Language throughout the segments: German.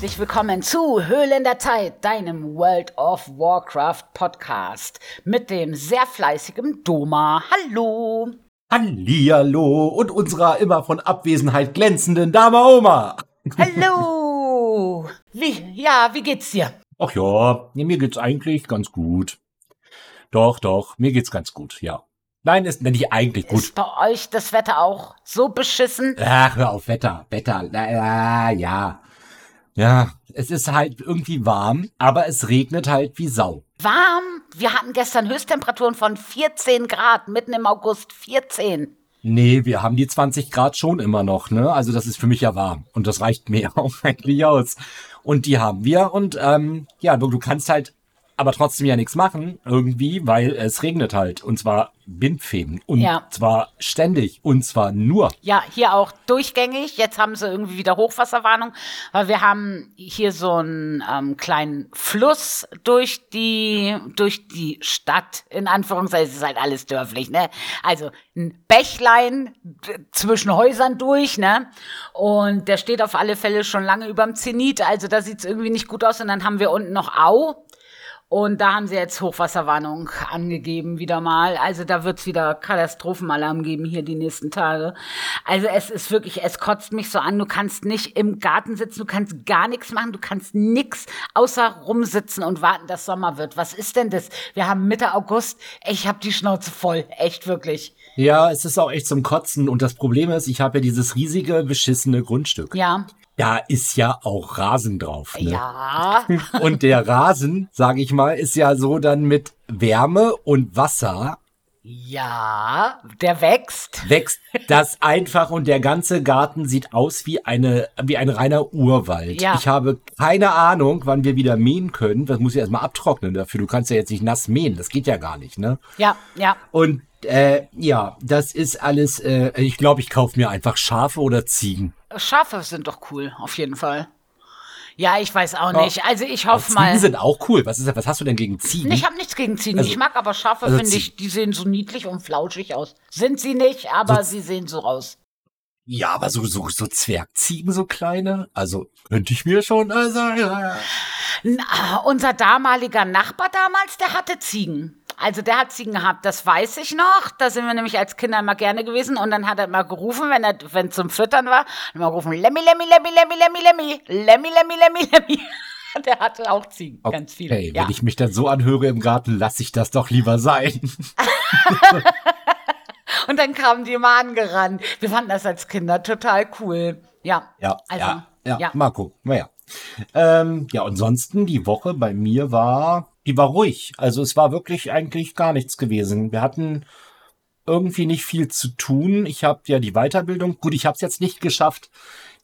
Herzlich willkommen zu Höhlen der Zeit, deinem World of Warcraft Podcast mit dem sehr fleißigen Doma. Hallo. Hallihallo und unserer immer von Abwesenheit glänzenden Dame Oma. Hallo. Wie, ja, wie geht's dir? Ach ja, mir geht's eigentlich ganz gut. Doch, doch, mir geht's ganz gut, ja. Nein, ist nicht eigentlich gut. Ist bei euch das Wetter auch so beschissen? Ach, hör auf, Wetter, Wetter, na, ja. Ja, es ist halt irgendwie warm, aber es regnet halt wie Sau. Warm? Wir hatten gestern Höchsttemperaturen von 14 Grad, mitten im August 14. Nee, wir haben die 20 Grad schon immer noch, ne? Also das ist für mich ja warm. Und das reicht mir auch eigentlich aus. Und die haben wir. Und ähm, ja, du, du kannst halt aber trotzdem ja nichts machen, irgendwie, weil es regnet halt. Und zwar Bindfäden. Und Ja. zwar ständig. Und zwar nur. Ja, hier auch durchgängig. Jetzt haben sie irgendwie wieder Hochwasserwarnung, weil wir haben hier so einen ähm, kleinen Fluss durch die durch die Stadt. In Anführungszeichen es ist halt alles dörflich, ne? Also ein Bächlein zwischen Häusern durch, ne? Und der steht auf alle Fälle schon lange überm Zenit. Also da sieht's irgendwie nicht gut aus. Und dann haben wir unten noch Au. Und da haben sie jetzt Hochwasserwarnung angegeben, wieder mal. Also da wird's wieder Katastrophenalarm geben hier die nächsten Tage. Also es ist wirklich, es kotzt mich so an. Du kannst nicht im Garten sitzen, du kannst gar nichts machen, du kannst nix außer rumsitzen und warten, dass Sommer wird. Was ist denn das? Wir haben Mitte August. Ich habe die Schnauze voll. Echt wirklich. Ja, es ist auch echt zum Kotzen. Und das Problem ist, ich habe ja dieses riesige, beschissene Grundstück. Ja. Da ist ja auch Rasen drauf. Ne? Ja. Und der Rasen, sage ich mal, ist ja so dann mit Wärme und Wasser Ja. Der wächst. wächst das einfach und der ganze Garten sieht aus wie eine wie ein reiner Urwald. Ja. Ich habe keine Ahnung, wann wir wieder mähen können. Das muss ich erstmal abtrocknen dafür. Du kannst ja jetzt nicht nass mähen, das geht ja gar nicht, ne? Ja, ja. Und äh, ja, das ist alles. Äh, ich glaube, ich kaufe mir einfach Schafe oder Ziegen. Schafe sind doch cool, auf jeden Fall. Ja, ich weiß auch nicht. Also ich hoffe Ziegen mal. sind auch cool. Was ist? Was hast du denn gegen Ziegen? Ich habe nichts gegen Ziegen. Also- ich mag aber Schafe, also finde ich, die sehen so niedlich und flauschig aus. Sind sie nicht, aber sie sehen so aus. ja, aber so so so Zwergziegen, so kleine. Also könnte ich mir schon. Also ja. Na, unser damaliger Nachbar damals, der hatte Ziegen. Also der hat Ziegen gehabt, das weiß ich noch. Da sind wir nämlich als Kinder immer gerne gewesen. Und dann hat er immer gerufen, wenn er wenn zum Füttern war, immer gerufen, Lemmy, Lemmy, Lemmy, Lemmy, Lemmy, Lemmy, Lemmy, Lemmy, Lemmy, Lemmy. Der hatte auch Ziegen, ganz viele. Hey, ja. wenn ich mich dann so anhöre im Garten, lasse ich das doch lieber sein. Und dann kamen die immer angerannt. Wir fanden das als Kinder total cool. Ja. Ja, also, ja, ja, ja. Marco, naja. Ähm, ja, ansonsten, die Woche bei mir war, die war ruhig. Also es war wirklich eigentlich gar nichts gewesen. Wir hatten irgendwie nicht viel zu tun. Ich habe ja die Weiterbildung, gut, ich habe es jetzt nicht geschafft,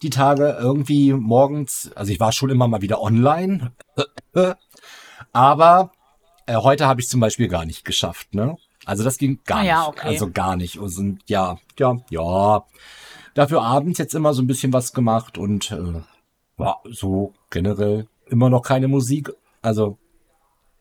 die Tage irgendwie morgens, also ich war schon immer mal wieder online, aber äh, heute habe ich zum Beispiel gar nicht geschafft, ne? Also das ging gar Ah ja, nicht, okay. also gar nicht. Und sind, ja, ja, ja. Dafür abends jetzt immer so ein bisschen was gemacht und äh, war so generell immer noch keine Musik. Also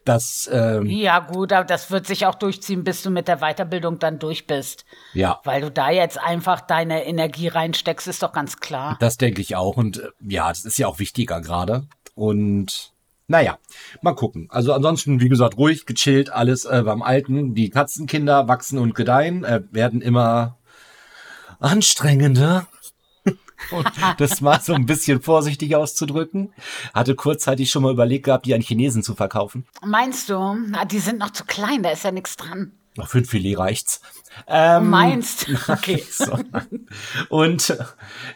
das, ähm, Ja, gut, aber das wird sich auch durchziehen, bis du mit der Weiterbildung dann durch bist. ja, Weil du da jetzt einfach deine Energie reinsteckst, ist doch ganz klar. das denke ich auch. Und äh, ja, das ist ja auch wichtiger gerade. Und naja, mal gucken. Also ansonsten, wie gesagt, ruhig, gechillt, alles äh, beim Alten. Die Katzenkinder wachsen und gedeihen, äh, werden immer anstrengender. Und das mal so ein bisschen vorsichtig auszudrücken. Hatte kurzzeitig schon mal überlegt gehabt, die an Chinesen zu verkaufen. Meinst du? Na, die sind noch zu klein, da ist ja nichts dran. Noch für ein Filet reicht's. Ähm, Meinst? Okay. so. Und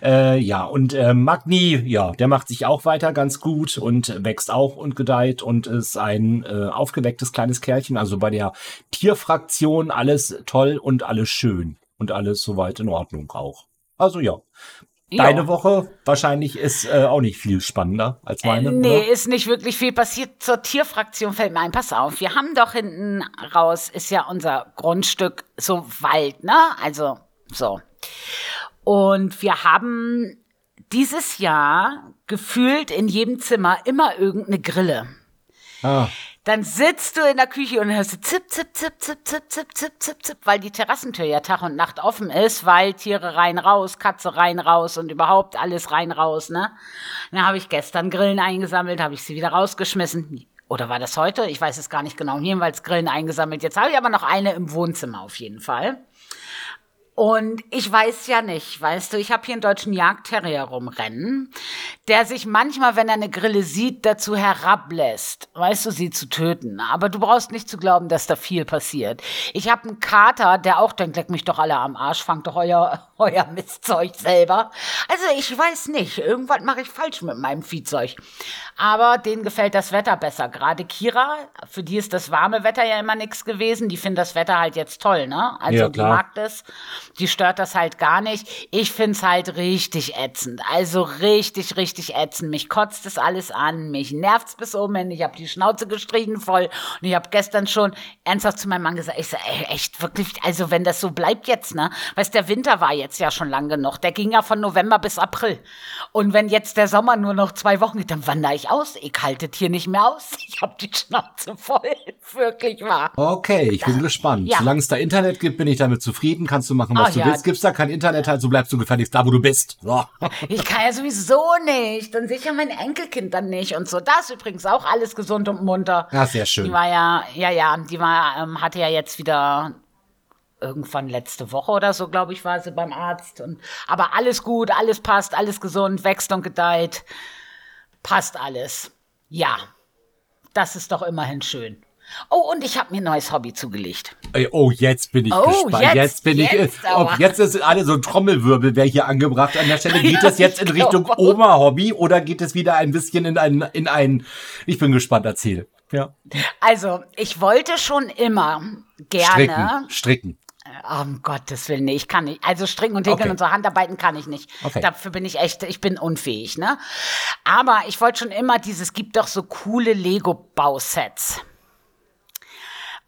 äh, ja, und äh, Magni, ja, der macht sich auch weiter ganz gut und wächst auch und gedeiht und ist ein äh, aufgewecktes kleines Kerlchen. Also bei der Tierfraktion alles toll und alles schön und alles soweit in Ordnung auch. Also ja. Deine Ja. Woche wahrscheinlich ist äh, auch nicht viel spannender als meine. Nee, oder? ist nicht wirklich viel passiert. Zur Tierfraktion fällt mir ein, pass auf, wir haben doch hinten raus, ist ja unser Grundstück so Wald, ne? Also so. Und wir haben dieses Jahr gefühlt in jedem Zimmer immer irgendeine Grille. Ah, dann sitzt du in der Küche und hörst zip, zip, zip, zip, zip, zip, zip, zip, zip, weil die Terrassentür ja Tag und Nacht offen ist, weil Tiere rein, raus, Katze rein, raus und überhaupt alles rein, raus, ne? Dann habe ich gestern Grillen eingesammelt, habe ich sie wieder rausgeschmissen. Oder war das heute? Ich weiß es gar nicht genau. Jedenfalls Grillen eingesammelt. Jetzt habe ich aber noch eine im Wohnzimmer auf jeden Fall. Und ich weiß ja nicht, weißt du, ich habe hier einen deutschen Jagdterrier rumrennen, der sich manchmal, wenn er eine Grille sieht, dazu herablässt, weißt du, sie zu töten. Aber du brauchst nicht zu glauben, dass da viel passiert. Ich habe einen Kater, der auch denkt, leck mich doch alle am Arsch, fangt doch euer, euer Mistzeug selber. Also ich weiß nicht, irgendwas mache ich falsch mit meinem Viehzeug. Aber denen gefällt das Wetter besser. Gerade Kira, für die ist das warme Wetter ja immer nichts gewesen. Die finden das Wetter halt jetzt toll, ne? Also Ja, die mag das. Die stört das halt gar nicht. Ich find's halt richtig ätzend. Also richtig, richtig ätzend. Mich kotzt es alles an. Mich nervt's bis oben hin. Ich habe die Schnauze gestrichen voll. Und ich habe gestern schon ernsthaft zu meinem Mann gesagt, ich sag, ey, echt wirklich, also wenn das so bleibt jetzt, ne? Weißt der Winter war jetzt ja schon lang genug. Der ging ja von November bis April. Und wenn jetzt der Sommer nur noch zwei Wochen geht, dann wandere ich aus. Ich haltet hier nicht mehr aus. Ich habe die Schnauze voll. Wirklich wahr. Okay, ich bin gespannt. Ja. Solange es da Internet gibt, bin ich damit zufrieden. Kannst du machen, was Ah, du ja. willst. Gibt's da kein Internet, halt, so bleibst du gefälligst da, wo du bist. So. Ich kann ja sowieso nicht. Und sicher mein Enkelkind dann nicht. Und so. Das ist übrigens auch alles gesund und munter. Ja, sehr Die schön. war ja, ja, ja, die war, ähm, hatte ja jetzt wieder irgendwann letzte Woche oder so, glaube ich, war sie beim Arzt. Und, aber alles gut, alles passt, alles gesund, wächst und gedeiht. Passt alles. Ja. Das ist doch immerhin schön. Oh, und ich habe mir ein neues Hobby zugelegt. Oh, jetzt bin ich Oh, gespannt. Jetzt, jetzt, bin ich. jetzt äh, aber. ob jetzt ist alle so ein Trommelwirbel, wäre hier angebracht an der Stelle. Geht Ja, es jetzt in ich Richtung. Oma-Hobby oder geht es wieder ein bisschen in ein, in ein, ich bin gespannt, erzähl. Ja. Also, ich wollte schon immer gerne. Stricken, stricken. Oh, Um Gottes Willen, nee, ich kann nicht. Also stricken und häkeln Okay. und so Handarbeiten kann ich nicht. Okay. Dafür bin ich echt, ich bin unfähig, ne? Aber ich wollte schon immer dieses, gibt doch so coole Lego-Bausets.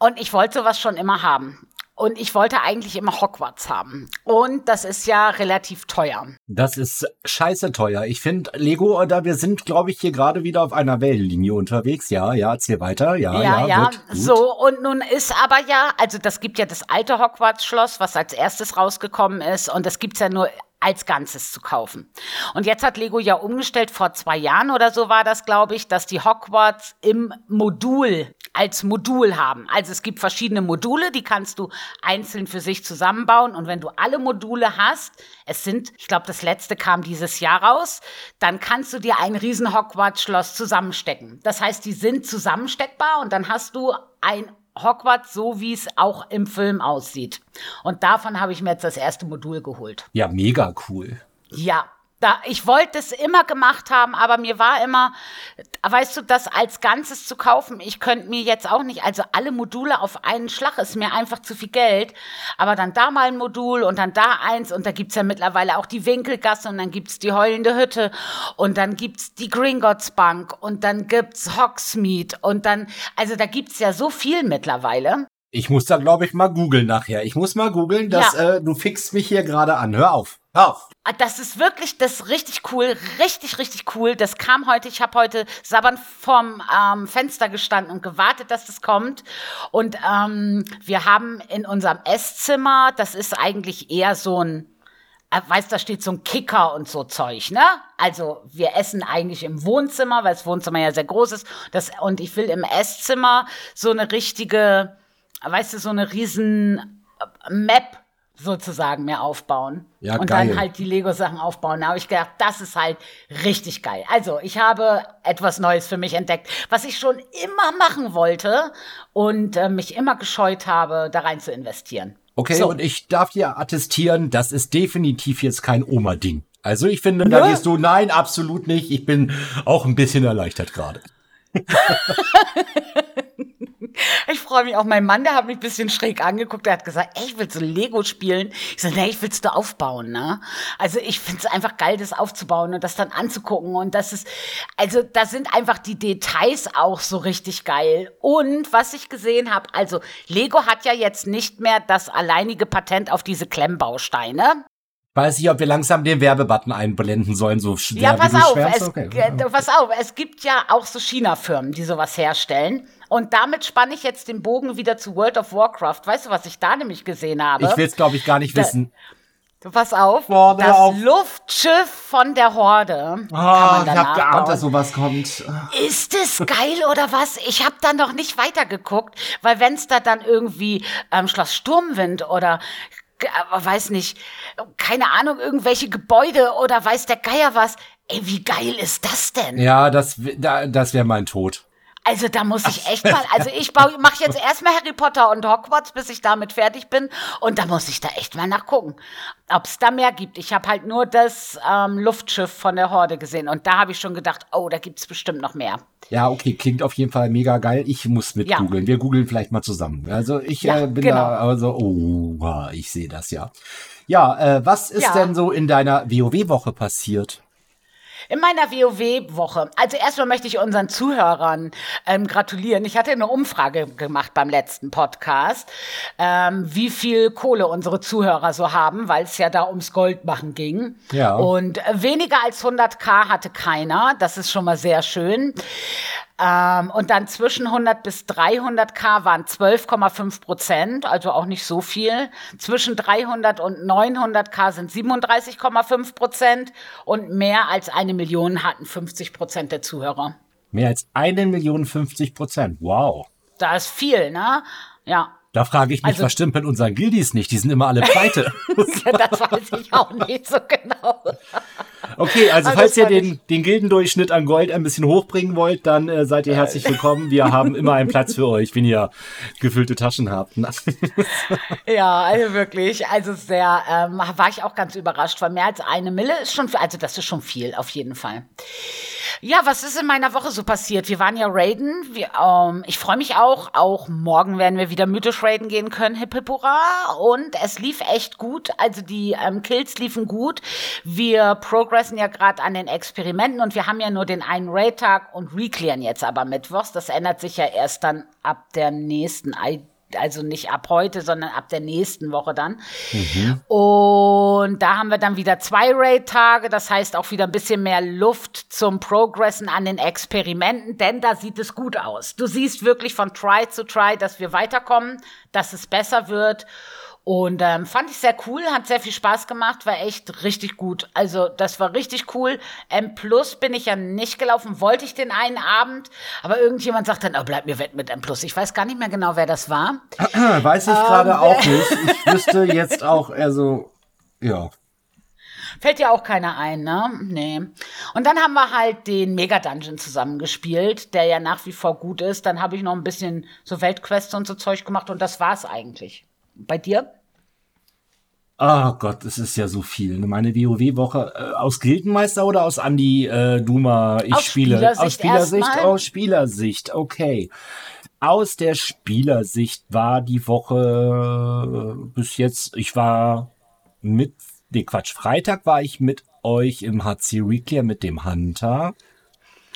Und ich wollte sowas schon immer haben. Und ich wollte eigentlich immer Hogwarts haben. Und das ist ja relativ teuer. Das ist scheiße teuer. Ich finde Lego, oder wir sind, glaube ich, hier gerade wieder auf einer Wellenlinie unterwegs. Ja, ja, erzähl weiter. Ja, ja, Ja, ja, wird gut. so. Und nun ist aber ja, also das gibt ja das alte Hogwarts-Schloss, was als erstes rausgekommen ist. Und das gibt's ja nur als Ganzes zu kaufen. Und jetzt hat Lego ja umgestellt, vor zwei Jahren oder so war das, glaube ich, dass die Hogwarts im Modul, als Modul haben. Also es gibt verschiedene Module, die kannst du einzeln für sich zusammenbauen. Und wenn du alle Module hast, es sind, ich glaube, das letzte kam dieses Jahr raus, dann kannst du dir ein riesen Hogwarts-Schloss zusammenstecken. Das heißt, die sind zusammensteckbar und dann hast du ein Hogwarts so, wie es auch im Film aussieht. Und davon habe ich mir jetzt das erste Modul geholt. Ja, mega cool. Ja, da, ich wollte es immer gemacht haben, aber mir war immer, weißt du, das als Ganzes zu kaufen, ich könnte mir jetzt auch nicht, also alle Module auf einen Schlag ist mir einfach zu viel Geld. Aber dann da mal ein Modul und dann da eins und da gibt's ja mittlerweile auch die Winkelgasse und dann gibt's die heulende Hütte und dann gibt's die Gringotts Bank und dann gibt's Hogsmeade und dann, also da gibt's ja so viel mittlerweile. Ich muss da, glaube ich, mal googeln nachher. Ich muss mal googeln, dass Ja. äh, du fixst mich hier gerade an. Hör auf. Auf. Ah, Das ist wirklich, das ist richtig cool, richtig, richtig cool. Das kam heute, ich habe heute sabbernd vorm ähm, Fenster gestanden und gewartet, dass das kommt. Und ähm, wir haben in unserem Esszimmer, das ist eigentlich eher so ein, äh, weißt, da steht so ein Kicker und so Zeug, ne? Also wir essen eigentlich im Wohnzimmer, weil das Wohnzimmer ja sehr groß ist. Das, und ich will im Esszimmer so eine richtige, weißt du, so eine riesen äh, Map sozusagen mir aufbauen. Ja, und geil. dann halt die Lego-Sachen aufbauen. Da habe ich gedacht, das ist halt richtig geil. Also, ich habe etwas Neues für mich entdeckt, was ich schon immer machen wollte und äh, mich immer gescheut habe, da rein zu investieren. Okay, So. und ich darf dir attestieren, das ist definitiv jetzt kein Oma-Ding. Also ich finde, da gehst du, nein, absolut nicht. Ich bin auch ein bisschen erleichtert gerade. Ich freue mich auch. Mein Mann, der hat mich ein bisschen schräg angeguckt. Der hat gesagt, ey, ich will so Lego spielen. Ich so, nee, ich will's du aufbauen, ne? Also ich find's einfach geil, das aufzubauen und das dann anzugucken. Und das ist, also da sind einfach die Details auch so richtig geil. Und was ich gesehen habe, also Lego hat ja jetzt nicht mehr das alleinige Patent auf diese Klemmbausteine. Weiß ich, ob wir langsam den Werbebutton einblenden sollen, so schwer Ja, pass auf, es, Okay. pass auf, es gibt ja auch so China-Firmen, die sowas herstellen. Und damit spanne ich jetzt den Bogen wieder zu World of Warcraft. Weißt du, was ich da nämlich gesehen habe? Ich will es, glaube ich, gar nicht Da- wissen. Pass auf, Boah, hör das auf. Luftschiff von der Horde. Ah, kann man ich habe geahnt, dass sowas kommt. Ist es geil oder was? Ich habe da noch nicht weitergeguckt, weil wenn es da dann irgendwie ähm, Schloss Sturmwind oder äh, weiß nicht, keine Ahnung, irgendwelche Gebäude oder weiß der Geier was. Ey, wie geil ist das denn? Ja, das, da, das wäre mein Tod. Also da muss ich echt mal, also ich mache jetzt erstmal Harry Potter und Hogwarts, bis ich damit fertig bin. Und da muss ich da echt mal nachgucken, ob es da mehr gibt. Ich habe halt nur das ähm, Luftschiff von der Horde gesehen und da habe ich schon gedacht, oh, da gibt's bestimmt noch mehr. Ja, okay, klingt auf jeden Fall mega geil. Ich muss mit Ja. googeln. Wir googeln vielleicht mal zusammen. Also ich Ja, äh, bin genau. da also, oh, ich sehe das ja. Ja, äh, was ist Ja. denn so in deiner WoW-Woche passiert? In meiner WoW-Woche. Also erstmal möchte ich unseren Zuhörern ähm, gratulieren. Ich hatte eine Umfrage gemacht beim letzten Podcast, ähm, wie viel Kohle unsere Zuhörer so haben, weil es ja da ums Goldmachen ging. Ja. Und äh, weniger als 100k hatte keiner. Das ist schon mal sehr schön. Ähm, und dann zwischen 100 bis 300k waren 12,5 Prozent, also auch nicht so viel. Zwischen 300 und 900k sind 37,5 Prozent und mehr als eine Million hatten 50 Prozent der Zuhörer. Mehr als eine Million 50 Prozent. Wow. Da ist viel, ne? Ja. Da frage ich mich, Also- was stimmt mit unseren Guildies nicht? Die sind immer alle pleite. ja, das weiß ich auch nicht so genau. Okay, also Also falls ihr den, den Gildendurchschnitt an Gold ein bisschen hochbringen wollt, dann äh, seid ihr herzlich willkommen. Wir haben immer einen Platz für euch, wenn ihr gefüllte Taschen habt. Ja, also wirklich, also sehr, ähm, war ich auch ganz überrascht, weil mehr als eine Mille ist schon, also das ist schon viel, auf jeden Fall. Ja, was ist in meiner Woche so passiert? Wir waren ja raiden, wir, ähm, ich freue mich auch, auch morgen werden wir wieder mythisch raiden gehen können, hip hip hurra, und es lief echt gut, also die ähm, Kills liefen gut, wir progressen ja gerade an den Experimenten und wir haben ja nur den einen Raid-Tag und reclearen jetzt aber mittwochs, das ändert sich ja erst dann ab der nächsten I also nicht ab heute, sondern ab der nächsten Woche dann. Und da haben wir dann wieder zwei Raid-Tage, das heißt auch wieder ein bisschen mehr Luft zum Progressen an den Experimenten, denn da sieht es gut aus. Du siehst wirklich von Try zu Try, dass wir weiterkommen, dass es besser wird. Und ähm, fand ich sehr cool, hat sehr viel Spaß gemacht, war echt richtig gut. Also das war richtig cool. M Plus bin ich ja nicht gelaufen, wollte ich den einen Abend, aber irgendjemand sagt dann, oh, bleib mir wett mit M Plus. Ich weiß gar nicht mehr genau, wer das war. Weiß ich gerade auch nicht. Ich wüsste jetzt auch, also, ja. Fällt ja auch keiner ein, ne? Nee. Und dann haben wir halt den Mega Dungeon zusammengespielt, der ja nach wie vor gut ist. Dann habe ich noch ein bisschen so Weltquests und so Zeug gemacht und das war's eigentlich. Bei dir? Oh Gott, es ist ja so viel. Meine WoW-Woche äh, aus Gildenmeister oder aus Andi äh, Duma? Ich Aus spiele Spielersicht aus Spielersicht. Aus Spielersicht, okay. Aus der Spielersicht war die Woche äh, bis jetzt. Ich war mit, nee Quatsch, Freitag war ich mit euch im HC Reclear mit dem Hunter.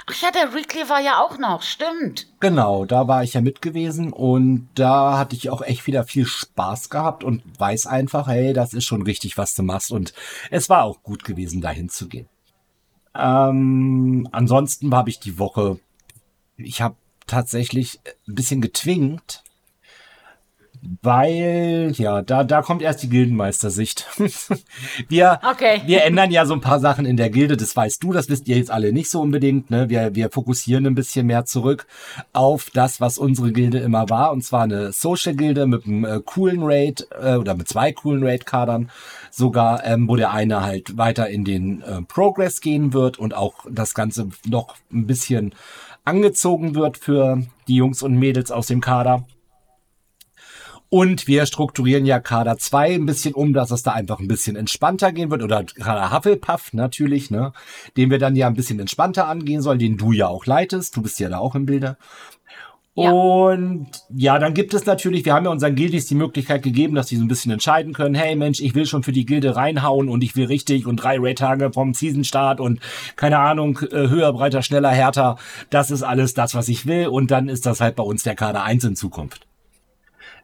Ach ja, der Reclay war ja auch noch, stimmt. Genau, da war ich ja mit gewesen und da hatte ich auch echt wieder viel Spaß gehabt und weiß einfach, hey, das ist schon richtig, was du machst und es war auch gut gewesen, dahin zu gehen. Ähm, ansonsten habe ich die Woche, ich habe tatsächlich ein bisschen getwingt, weil, ja, da, da kommt erst die Gildenmeistersicht. wir, Okay. wir ändern ja so ein paar Sachen in der Gilde, das weißt du, das wisst ihr jetzt alle nicht so unbedingt. Ne? Wir, wir fokussieren ein bisschen mehr zurück auf das, was unsere Gilde immer war. Und zwar eine Social-Gilde mit einem äh, coolen Raid äh, oder mit zwei coolen Raid-Kadern sogar, ähm, wo der eine halt weiter in den äh, Progress gehen wird und auch das Ganze noch ein bisschen angezogen wird für die Jungs und Mädels aus dem Kader. Und wir strukturieren ja Kader 2 ein bisschen um, dass es da einfach ein bisschen entspannter gehen wird. Oder Kader Hufflepuff natürlich, ne? Den wir dann ja ein bisschen entspannter angehen sollen, den du ja auch leitest. Du bist ja da auch im Bilde. Ja. Und ja, dann gibt es natürlich, wir haben ja unseren Gildis die Möglichkeit gegeben, dass die so ein bisschen entscheiden können, hey Mensch, ich will schon für die Gilde reinhauen und ich will richtig und drei Raid-Tage vom Season-Start und keine Ahnung, äh, höher, breiter, schneller, härter. Das ist alles das, was ich will und dann ist das halt bei uns der Kader 1 in Zukunft.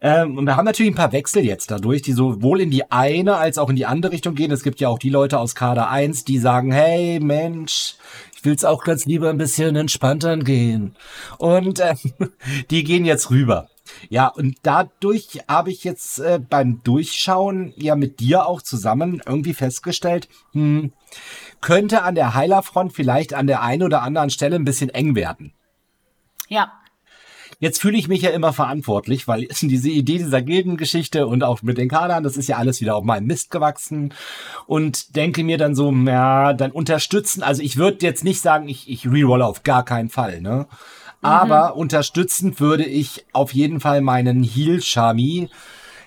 Ähm, und wir haben natürlich ein paar Wechsel jetzt dadurch, die sowohl in die eine als auch in die andere Richtung gehen. Es gibt ja auch die Leute aus Kader 1, die sagen, hey Mensch, ich will's auch ganz lieber ein bisschen entspannter gehen. Und äh, die gehen jetzt rüber. Ja, und dadurch habe ich jetzt äh, beim Durchschauen ja mit dir auch zusammen irgendwie festgestellt, hm, könnte an der Heilerfront vielleicht an der einen oder anderen Stelle ein bisschen eng werden. Ja. Jetzt fühle ich mich ja immer verantwortlich, weil diese Idee dieser Gildengeschichte und auch mit den Kadern, das ist ja alles wieder auf meinem Mist gewachsen und denke mir dann so, ja, dann unterstützen. Also ich würde jetzt nicht sagen, ich, ich reroll auf gar keinen Fall, ne? Aber mhm. unterstützend würde ich auf jeden Fall meinen Heal-Shami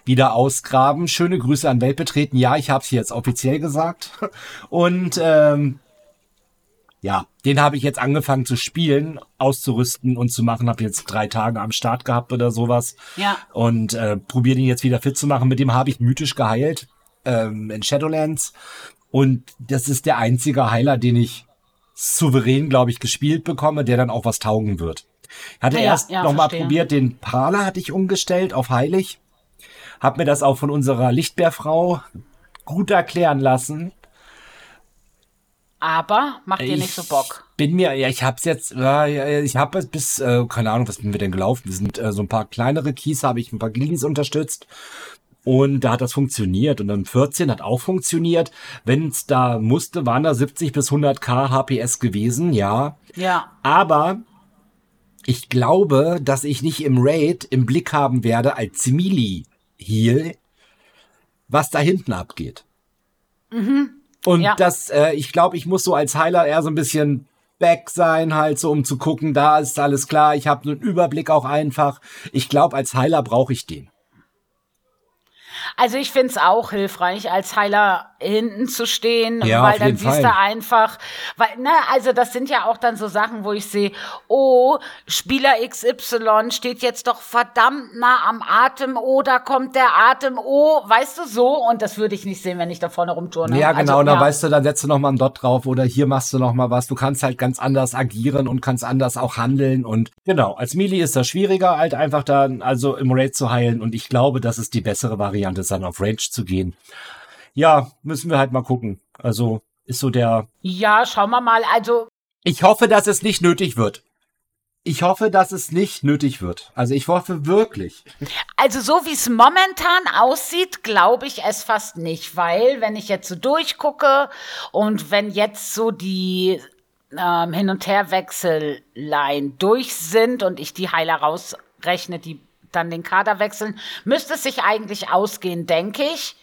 wieder ausgraben. Schöne Grüße an Weltbetreten. Ja, ich habe es jetzt offiziell gesagt. Und ähm, ja, den habe ich jetzt angefangen zu spielen, auszurüsten und zu machen. Habe jetzt drei Tage am Start gehabt oder sowas. Ja. Und äh, probiere den jetzt wieder fit zu machen. Mit dem habe ich mythisch geheilt ähm, in Shadowlands. Und das ist der einzige Heiler, den ich souverän, glaube ich, gespielt bekomme, der dann auch was taugen wird. Ich hatte ja, erst ja, noch probiert, den Parler hatte ich umgestellt auf heilig. Hab mir das auch von unserer Lichtbärfrau gut erklären lassen. Aber macht dir nicht so Bock. Bin mir, ja, ich hab's jetzt, äh, ich habe es bis, äh, keine Ahnung, was sind wir denn gelaufen? Wir sind äh, so ein paar kleinere Keys, habe ich ein paar Gillies unterstützt. Und da hat das funktioniert. Und dann 14 hat auch funktioniert. Wenn es da musste, waren da 70 bis 100 K HPS gewesen, ja. Ja. Aber ich glaube, dass ich nicht im Raid im Blick haben werde als Mili Heal, was da hinten abgeht. Mhm. Und ja. das, äh, ich glaube, ich muss so als Heiler eher so ein bisschen back sein, halt so, um zu gucken, da ist alles klar. Ich habe einen Überblick auch einfach. Ich glaube, als Heiler brauche ich den. Also ich finde es auch hilfreich, als Heiler hinten zu stehen, ja, weil dann siehst du einfach, weil, ne, also das sind ja auch dann so Sachen, wo ich sehe, oh, Spieler XY steht jetzt doch verdammt nah am Atem, oh, da kommt der Atem, oh, weißt du so, und das würde ich nicht sehen, wenn ich da vorne rumturne. Ja, genau, also, und dann ja. weißt du, dann setzt du noch mal einen Dot drauf oder hier machst du noch mal was, du kannst halt ganz anders agieren und kannst anders auch handeln und genau, als Melee ist das schwieriger, halt einfach dann also im Raid zu heilen und ich glaube, das ist die bessere Variante, dann auf Range zu gehen ja, müssen wir halt mal gucken. Also ist so der. Ja, schauen wir mal. Also. Ich hoffe, dass es nicht nötig wird. Ich hoffe, dass es nicht nötig wird. Also ich hoffe wirklich. Also so wie es momentan aussieht, glaube ich es fast nicht, weil wenn ich jetzt so durchgucke und wenn jetzt so die ähm, Hin- und Herwechsellein durch sind und ich die Heiler rausrechne, die dann den Kader wechseln, müsste es sich eigentlich ausgehen, denke ich.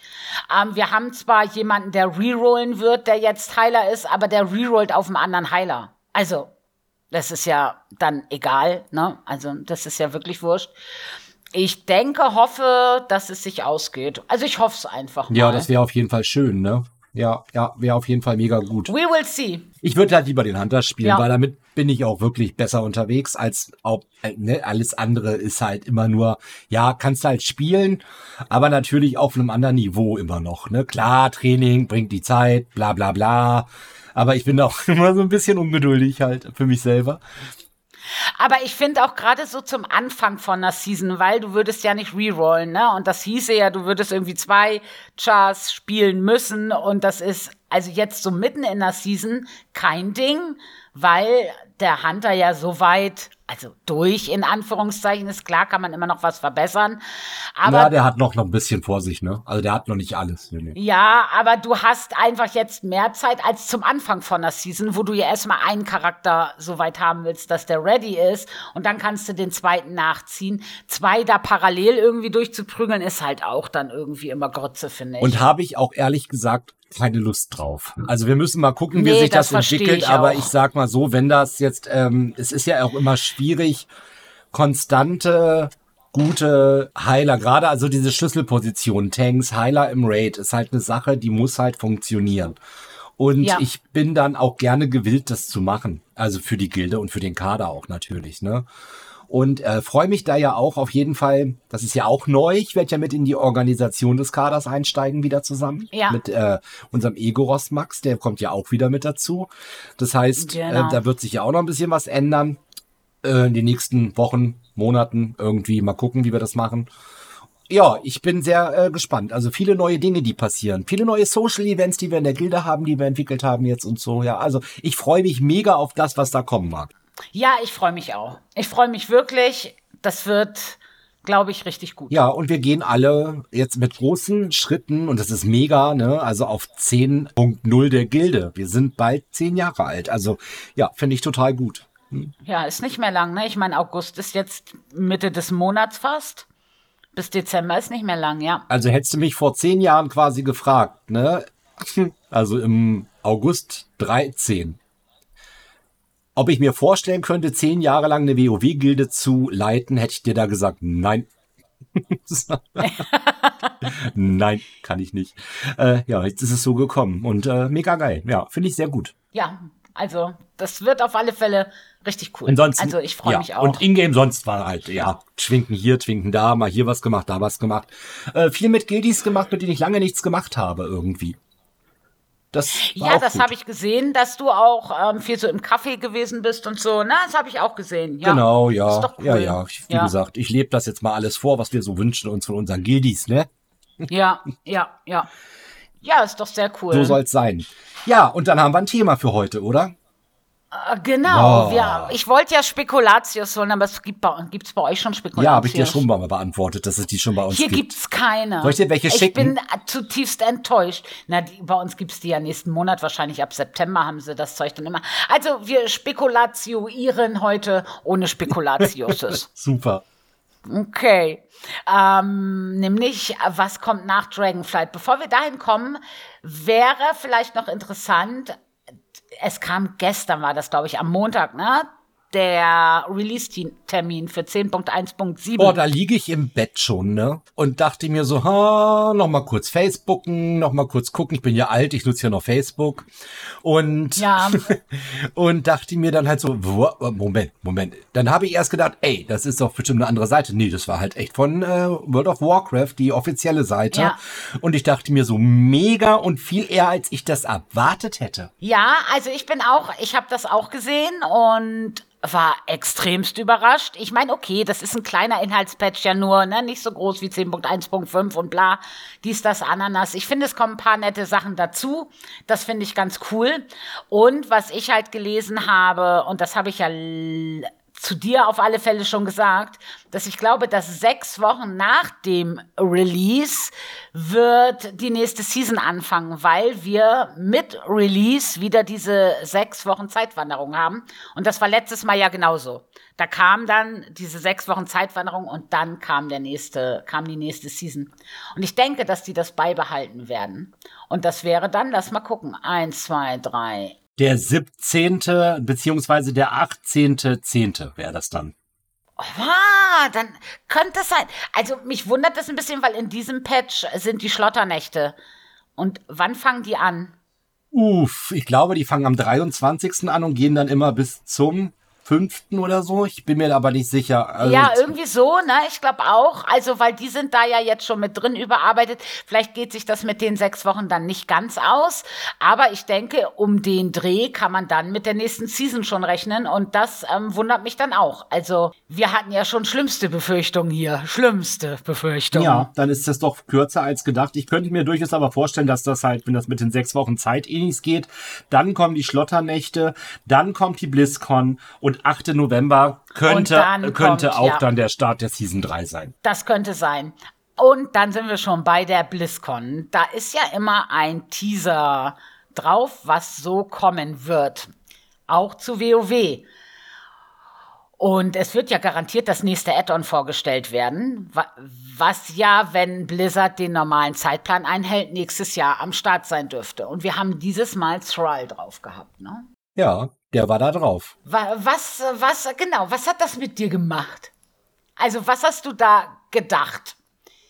Ähm, wir haben zwar jemanden, der rerollen wird, der jetzt Heiler ist, aber der rerollt auf einem anderen Heiler. Also, das ist ja dann egal, ne? Also, das ist ja wirklich wurscht. Ich denke, hoffe, dass es sich ausgeht. Also ich hoffe es einfach mal. Ja, das wäre auf jeden Fall schön, ne? Ja, ja, wäre auf jeden Fall mega gut. We will see. Ich würde halt lieber den Hunter spielen, ja. weil damit bin ich auch wirklich besser unterwegs als auch, äh, ne, alles andere ist halt immer nur, ja, kannst halt spielen, aber natürlich auf einem anderen Niveau immer noch, ne? Klar, Training bringt die Zeit, bla, bla, bla. Aber ich bin auch immer so ein bisschen ungeduldig halt für mich selber. Aber ich finde auch gerade so zum Anfang von einer Season, weil du würdest ja nicht rerollen, ne? Und das hieße ja, du würdest irgendwie zwei Chars spielen müssen. Und das ist also jetzt so mitten in der Season kein Ding, weil der Hunter ja so weit also durch in Anführungszeichen ist klar, kann man immer noch was verbessern. Aber ja, der hat noch, noch ein bisschen vor sich, ne? Also der hat noch nicht alles. Nee, nee. Ja, aber du hast einfach jetzt mehr Zeit als zum Anfang von der Season, wo du ja erstmal einen Charakter so weit haben willst, dass der ready ist und dann kannst du den zweiten nachziehen. Zwei da parallel irgendwie durchzuprügeln ist halt auch dann irgendwie immer Grütze, finde ich. Und habe ich auch ehrlich gesagt keine Lust drauf. Also wir müssen mal gucken, wie nee, sich das, das entwickelt. Aber auch. ich sag mal so, wenn das jetzt, ähm, es ist ja auch immer schwierig, konstante gute Heiler, gerade also diese Schlüsselposition, Tanks, Heiler im Raid, ist halt eine Sache, die muss halt funktionieren. Und ja. ich bin dann auch gerne gewillt, das zu machen. Also für die Gilde und für den Kader auch natürlich, ne? Und äh, freue mich da ja auch auf jeden Fall, das ist ja auch neu, ich werde ja mit in die Organisation des Kaders einsteigen wieder zusammen. Ja. Mit äh, unserem Egoros Max, der kommt ja auch wieder mit dazu. Das heißt, äh, genau. äh, da wird sich ja auch noch ein bisschen was ändern. Äh, in den nächsten Wochen, Monaten irgendwie mal gucken, wie wir das machen. ja, ich bin sehr äh, gespannt. Also viele neue Dinge, die passieren. Viele neue Social Events, die wir in der Gilde haben, die wir entwickelt haben jetzt und so. Ja, also ich freue mich mega auf das, was da kommen mag. Ja, ich freue mich auch. Ich freue mich wirklich. Das wird, glaube ich, richtig gut. Ja, und wir gehen alle jetzt mit großen Schritten und das ist mega, ne? Also auf 10.0 der Gilde. Wir sind bald zehn Jahre alt. Also ja, finde ich total gut. Ja, ist nicht mehr lang, ne? Ich meine, August ist jetzt Mitte des Monats fast. Bis Dezember ist nicht mehr lang, ja. Also hättest du mich vor zehn Jahren quasi gefragt, ne? Also im August 13. Ob ich mir vorstellen könnte, zehn Jahre lang eine WoW-Gilde zu leiten, hätte ich dir da gesagt, nein. nein, kann ich nicht. Äh, ja, jetzt ist es so gekommen und äh, mega geil. Ja, finde ich sehr gut. Ja, also das wird auf alle Fälle richtig cool. Ansonsten, also ich freue ja, mich auch. Und Ingame sonst war halt, ja, schwinken hier, schwinken da, mal hier was gemacht, da was gemacht. Äh, viel mit Guildies gemacht, mit denen ich lange nichts gemacht habe irgendwie. Das ja, das habe ich gesehen, dass du auch ähm, viel so im Café gewesen bist und so. Na, das habe ich auch gesehen. Ja. Genau, ja. Cool. Ja, ja. Wie Ja. gesagt, ich lebe das jetzt mal alles vor, was wir so wünschen uns von unseren Guildies, ne? Ja, ja, ja. Ja, ist doch sehr cool. So soll's sein. Ja, und dann haben wir ein Thema für heute, oder? Äh, genau. Oh. Wir, ich wollte ja Spekulatius holen, aber es gibt bei, gibt's bei euch schon Spekulatius. Ja, habe ich dir schon mal beantwortet, dass es die schon bei uns Hier gibt. gibt's keine. Soll ich dir welche ich schicken? bin äh, zutiefst enttäuscht. Na, die, bei uns gibt's die ja nächsten Monat, wahrscheinlich ab September haben sie das Zeug dann immer. Also wir spekulationieren heute ohne Spekulatiuses. Super. Okay. Ähm, nämlich, was kommt nach Dragonflight? Bevor wir dahin kommen, wäre vielleicht noch interessant, es kam gestern, war das, glaube ich, am Montag, ne? Der Release-Termin für 10.1.7. Boah, da liege ich im Bett schon, ne? Und dachte mir so, ha, noch mal kurz Facebooken, noch mal kurz gucken. Ich bin ja alt, ich nutze ja noch Facebook. Und Ja. und dachte mir dann halt so, Moment, Moment. Dann habe ich erst gedacht, ey, das ist doch bestimmt eine andere Seite. Nee, das war halt echt von äh, World of Warcraft, die offizielle Seite. Ja. Und ich dachte mir so, mega und viel eher, als ich das erwartet hätte. Ja, also ich bin auch, ich habe das auch gesehen und war extremst überrascht. Ich meine, okay, das ist ein kleiner Inhaltspatch ja nur, ne, nicht so groß wie 10.1.5 und bla, dies, das, Ananas. Ich finde, es kommen ein paar nette Sachen dazu. Das finde ich ganz cool. Und was ich halt gelesen habe, und das habe ich ja zu dir auf alle Fälle schon gesagt, dass ich glaube, dass sechs Wochen nach dem Release wird die nächste Season anfangen, weil wir mit Release wieder diese sechs Wochen Zeitwanderung haben. Und das war letztes Mal ja genauso. Da kam dann diese sechs Wochen Zeitwanderung und dann kam der nächste, kam die nächste Season. Und ich denke, dass die das beibehalten werden. Und das wäre dann, lass mal gucken, eins, zwei, drei, Der 17. beziehungsweise der 18.10. wäre das dann. Ah, dann könnte es sein. Also mich wundert das ein bisschen, weil in diesem Patch sind die Schlotternächte. Und wann fangen die an? Uff, ich glaube, die fangen am 23. an und gehen dann immer bis zum 5. oder so. Ich bin mir aber nicht sicher. Also, ja, irgendwie so, ne? Ich glaube auch. Also, weil die sind da ja jetzt schon mit drin überarbeitet. Vielleicht geht sich das mit den sechs Wochen dann nicht ganz aus. Aber ich denke, um den Dreh kann man dann mit der nächsten Season schon rechnen. Und das ähm, wundert mich dann auch. Also, wir hatten ja schon schlimmste Befürchtungen hier. Schlimmste Befürchtungen. Ja, dann ist das doch kürzer als gedacht. Ich könnte mir durchaus aber vorstellen, dass das halt, wenn das mit den sechs Wochen Zeit eh geht, dann kommen die Schlotternächte, dann kommt die BlizzCon und 8. November könnte, Und dann könnte kommt, auch ja. dann der Start der Season 3 sein. Das könnte sein. Und dann sind wir schon bei der BlizzCon. Da ist ja immer ein Teaser drauf, was so kommen wird. Auch zu WoW. Und es wird ja garantiert das nächste Add-on vorgestellt werden, wa- was ja, wenn Blizzard den normalen Zeitplan einhält, nächstes Jahr am Start sein dürfte. Und wir haben dieses Mal Thrall drauf gehabt, ne? Ja, der war da drauf. Wa- Was, was, genau, was hat das mit dir gemacht? Also, was hast du da gedacht?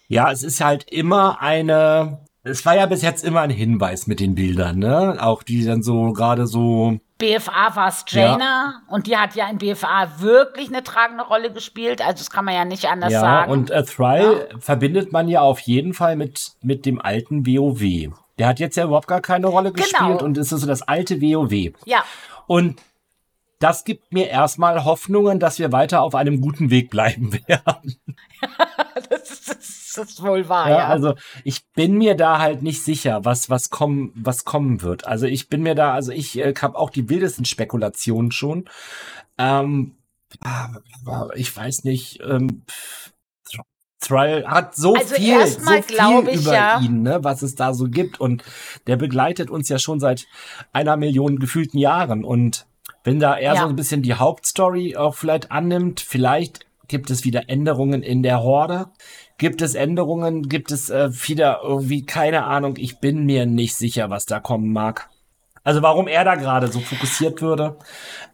Ja, es ist halt immer eine. Es war ja bis jetzt immer ein Hinweis mit den Bildern, ne? Auch die dann so gerade so. BFA war es Jaina und die hat ja in BFA wirklich eine tragende Rolle gespielt, also das kann man ja nicht anders ja, sagen. und äh, Thrall verbindet man ja auf jeden Fall mit, mit dem alten WoW. Der hat jetzt ja überhaupt gar keine Rolle Genau. gespielt und es ist so das alte WoW. ja, Und das gibt mir erstmal Hoffnungen, dass wir weiter auf einem guten Weg bleiben werden. das ist, das ist das ist wohl wahr, Ja, ja. also ich bin mir da halt nicht sicher, was was kommen was kommen wird. Also ich bin mir da, also ich äh, habe auch die wildesten Spekulationen schon. Ähm, aber ich weiß nicht. Ähm, Thrall hat so Also viel, so viel ich über ja- ihn, ne, was es da so gibt und der begleitet uns ja schon seit einer Million gefühlten Jahren und wenn da er Ja. so ein bisschen die Hauptstory auch vielleicht annimmt, vielleicht gibt es wieder Änderungen in der Horde. Gibt es Änderungen? Gibt es äh, wieder irgendwie, keine Ahnung, ich bin mir nicht sicher, was da kommen mag. Also warum er da gerade so fokussiert würde.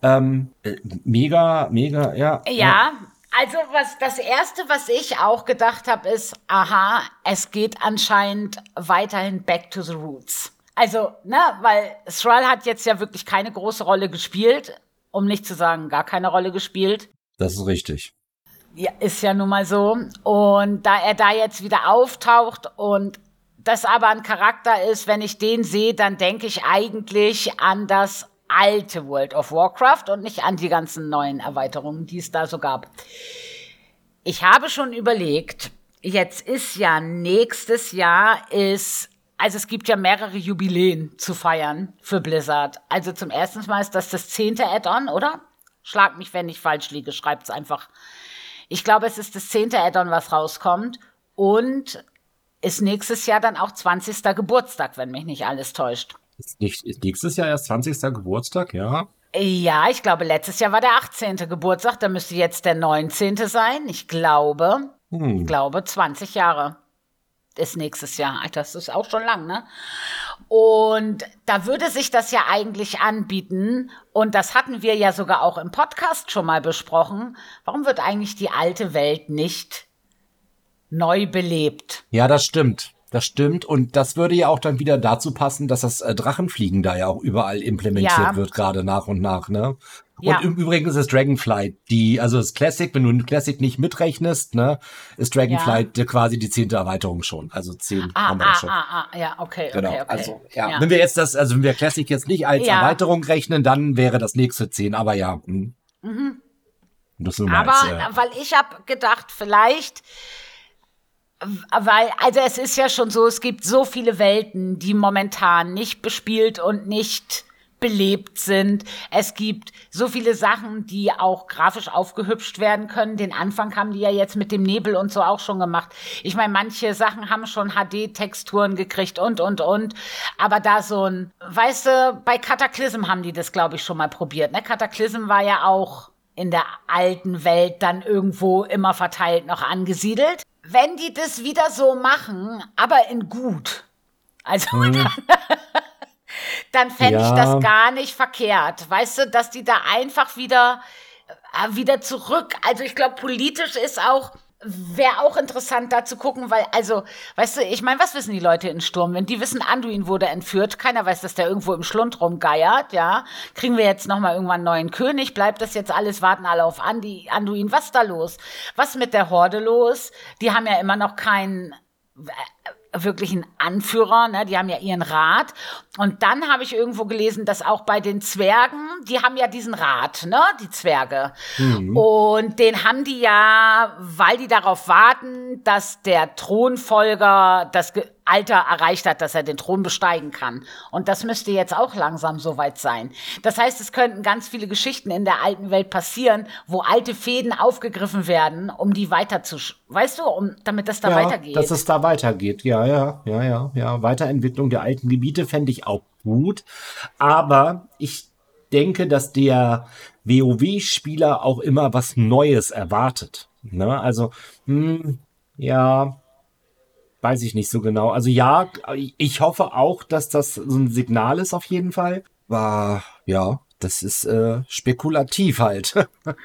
Ähm, äh, mega, mega, ja. Ja, also was das erste, was ich auch gedacht habe, ist, aha, es geht anscheinend weiterhin back to the roots. Also, ne, weil Thrall hat jetzt ja wirklich keine große Rolle gespielt, um nicht zu sagen, gar keine Rolle gespielt. Das ist richtig. Ja, ist ja nun mal so. Und da er da jetzt wieder auftaucht und das aber ein Charakter ist, wenn ich den sehe, dann denke ich eigentlich an das alte World of Warcraft und nicht an die ganzen neuen Erweiterungen, die es da so gab. Ich habe schon überlegt, jetzt ist ja nächstes Jahr ist, also es gibt ja mehrere Jubiläen zu feiern für Blizzard. Also zum ersten Mal ist das das zehnte Add-on, oder? Schlag mich, wenn ich falsch liege, schreibt's einfach. Ich glaube, es ist das zehnte Add-on, was rauskommt. Und ist nächstes Jahr dann auch 20. Geburtstag, wenn mich nicht alles täuscht. Ist, nicht, ist nächstes Jahr erst 20. Geburtstag, ja. Ja, ich glaube, letztes Jahr war der 18. Geburtstag, da müsste jetzt der 19. sein. Ich glaube, Hm. ich glaube 20 Jahre ist nächstes Jahr. Alter, das ist auch schon lang, ne? Und da würde sich das ja eigentlich anbieten, und das hatten wir ja sogar auch im Podcast schon mal besprochen, warum wird eigentlich die alte Welt nicht neu belebt? Ja, das stimmt. Das stimmt. Und das würde ja auch dann wieder dazu passen, dass das äh, Drachenfliegen da ja auch überall implementiert Ja. wird, gerade nach und nach, ne? Ja. Und im Übrigen ist es Dragonflight, die, also das Classic, wenn du Classic nicht mitrechnest, ne, ist Dragonflight äh, quasi die zehnte Erweiterung schon. Also zehn Ah, haben wir ah, schon. ah, ah, ja, okay, Genau. okay, okay. Also, ja. Wenn wir jetzt das, also wenn wir Classic jetzt nicht als Ja. Erweiterung rechnen, dann wäre das nächste zehn, aber ja. Hm. Das nur mal Aber als, äh, weil ich habe gedacht, vielleicht, weil, also es ist ja schon so, es gibt so viele Welten, die momentan nicht bespielt und nicht belebt sind. Es gibt so viele Sachen, die auch grafisch aufgehübscht werden können. Den Anfang haben die ja jetzt mit dem Nebel und so auch schon gemacht. Ich meine, manche Sachen haben schon HD-Texturen gekriegt und, und, und. Aber da so ein, weißt du, bei Cataclysm haben die das, glaube ich, schon mal probiert. Ne? Cataclysm war ja auch in der alten Welt dann irgendwo immer verteilt noch angesiedelt. Wenn die das wieder so machen, aber in gut, also dann, dann fände ich Ja. das gar nicht verkehrt. Weißt du, dass die da einfach wieder, äh, wieder zurück, also ich glaube, politisch ist auch, wäre auch interessant da zu gucken, weil, also, weißt du, ich meine, was wissen die Leute in Sturmwind? Die wissen, Anduin wurde entführt. Keiner weiß, dass der irgendwo im Schlund rumgeiert, ja. Kriegen wir jetzt nochmal irgendwann einen neuen König? Bleibt das jetzt alles? Warten alle auf Andi, Anduin? Was da los? Was mit der Horde los? Die haben ja immer noch keinen äh, wirklichen Anführer, ne? die haben ja ihren Rat. Und dann habe ich irgendwo gelesen, dass auch bei den Zwergen, die haben ja diesen Rat, ne, die Zwerge. Und den haben die ja, weil die darauf warten, dass der Thronfolger das Alter erreicht hat, dass er den Thron besteigen kann. Und das müsste jetzt auch langsam soweit sein. Das heißt, es könnten ganz viele Geschichten in der alten Welt passieren, wo alte Fäden aufgegriffen werden, um die weiter zu, weißt du, um, damit das da ja, weitergeht. Dass es da weitergeht. Ja, ja, ja, ja, ja. Weiterentwicklung der alten Gebiete fände ich auch gut. Aber ich denke, dass der WoW-Spieler auch immer was Neues erwartet. Ne? Also, hm, ja, weiß ich nicht so genau. Also ja, ich hoffe auch, dass das so ein Signal ist auf jeden Fall. Aber ja, das ist äh, spekulativ halt.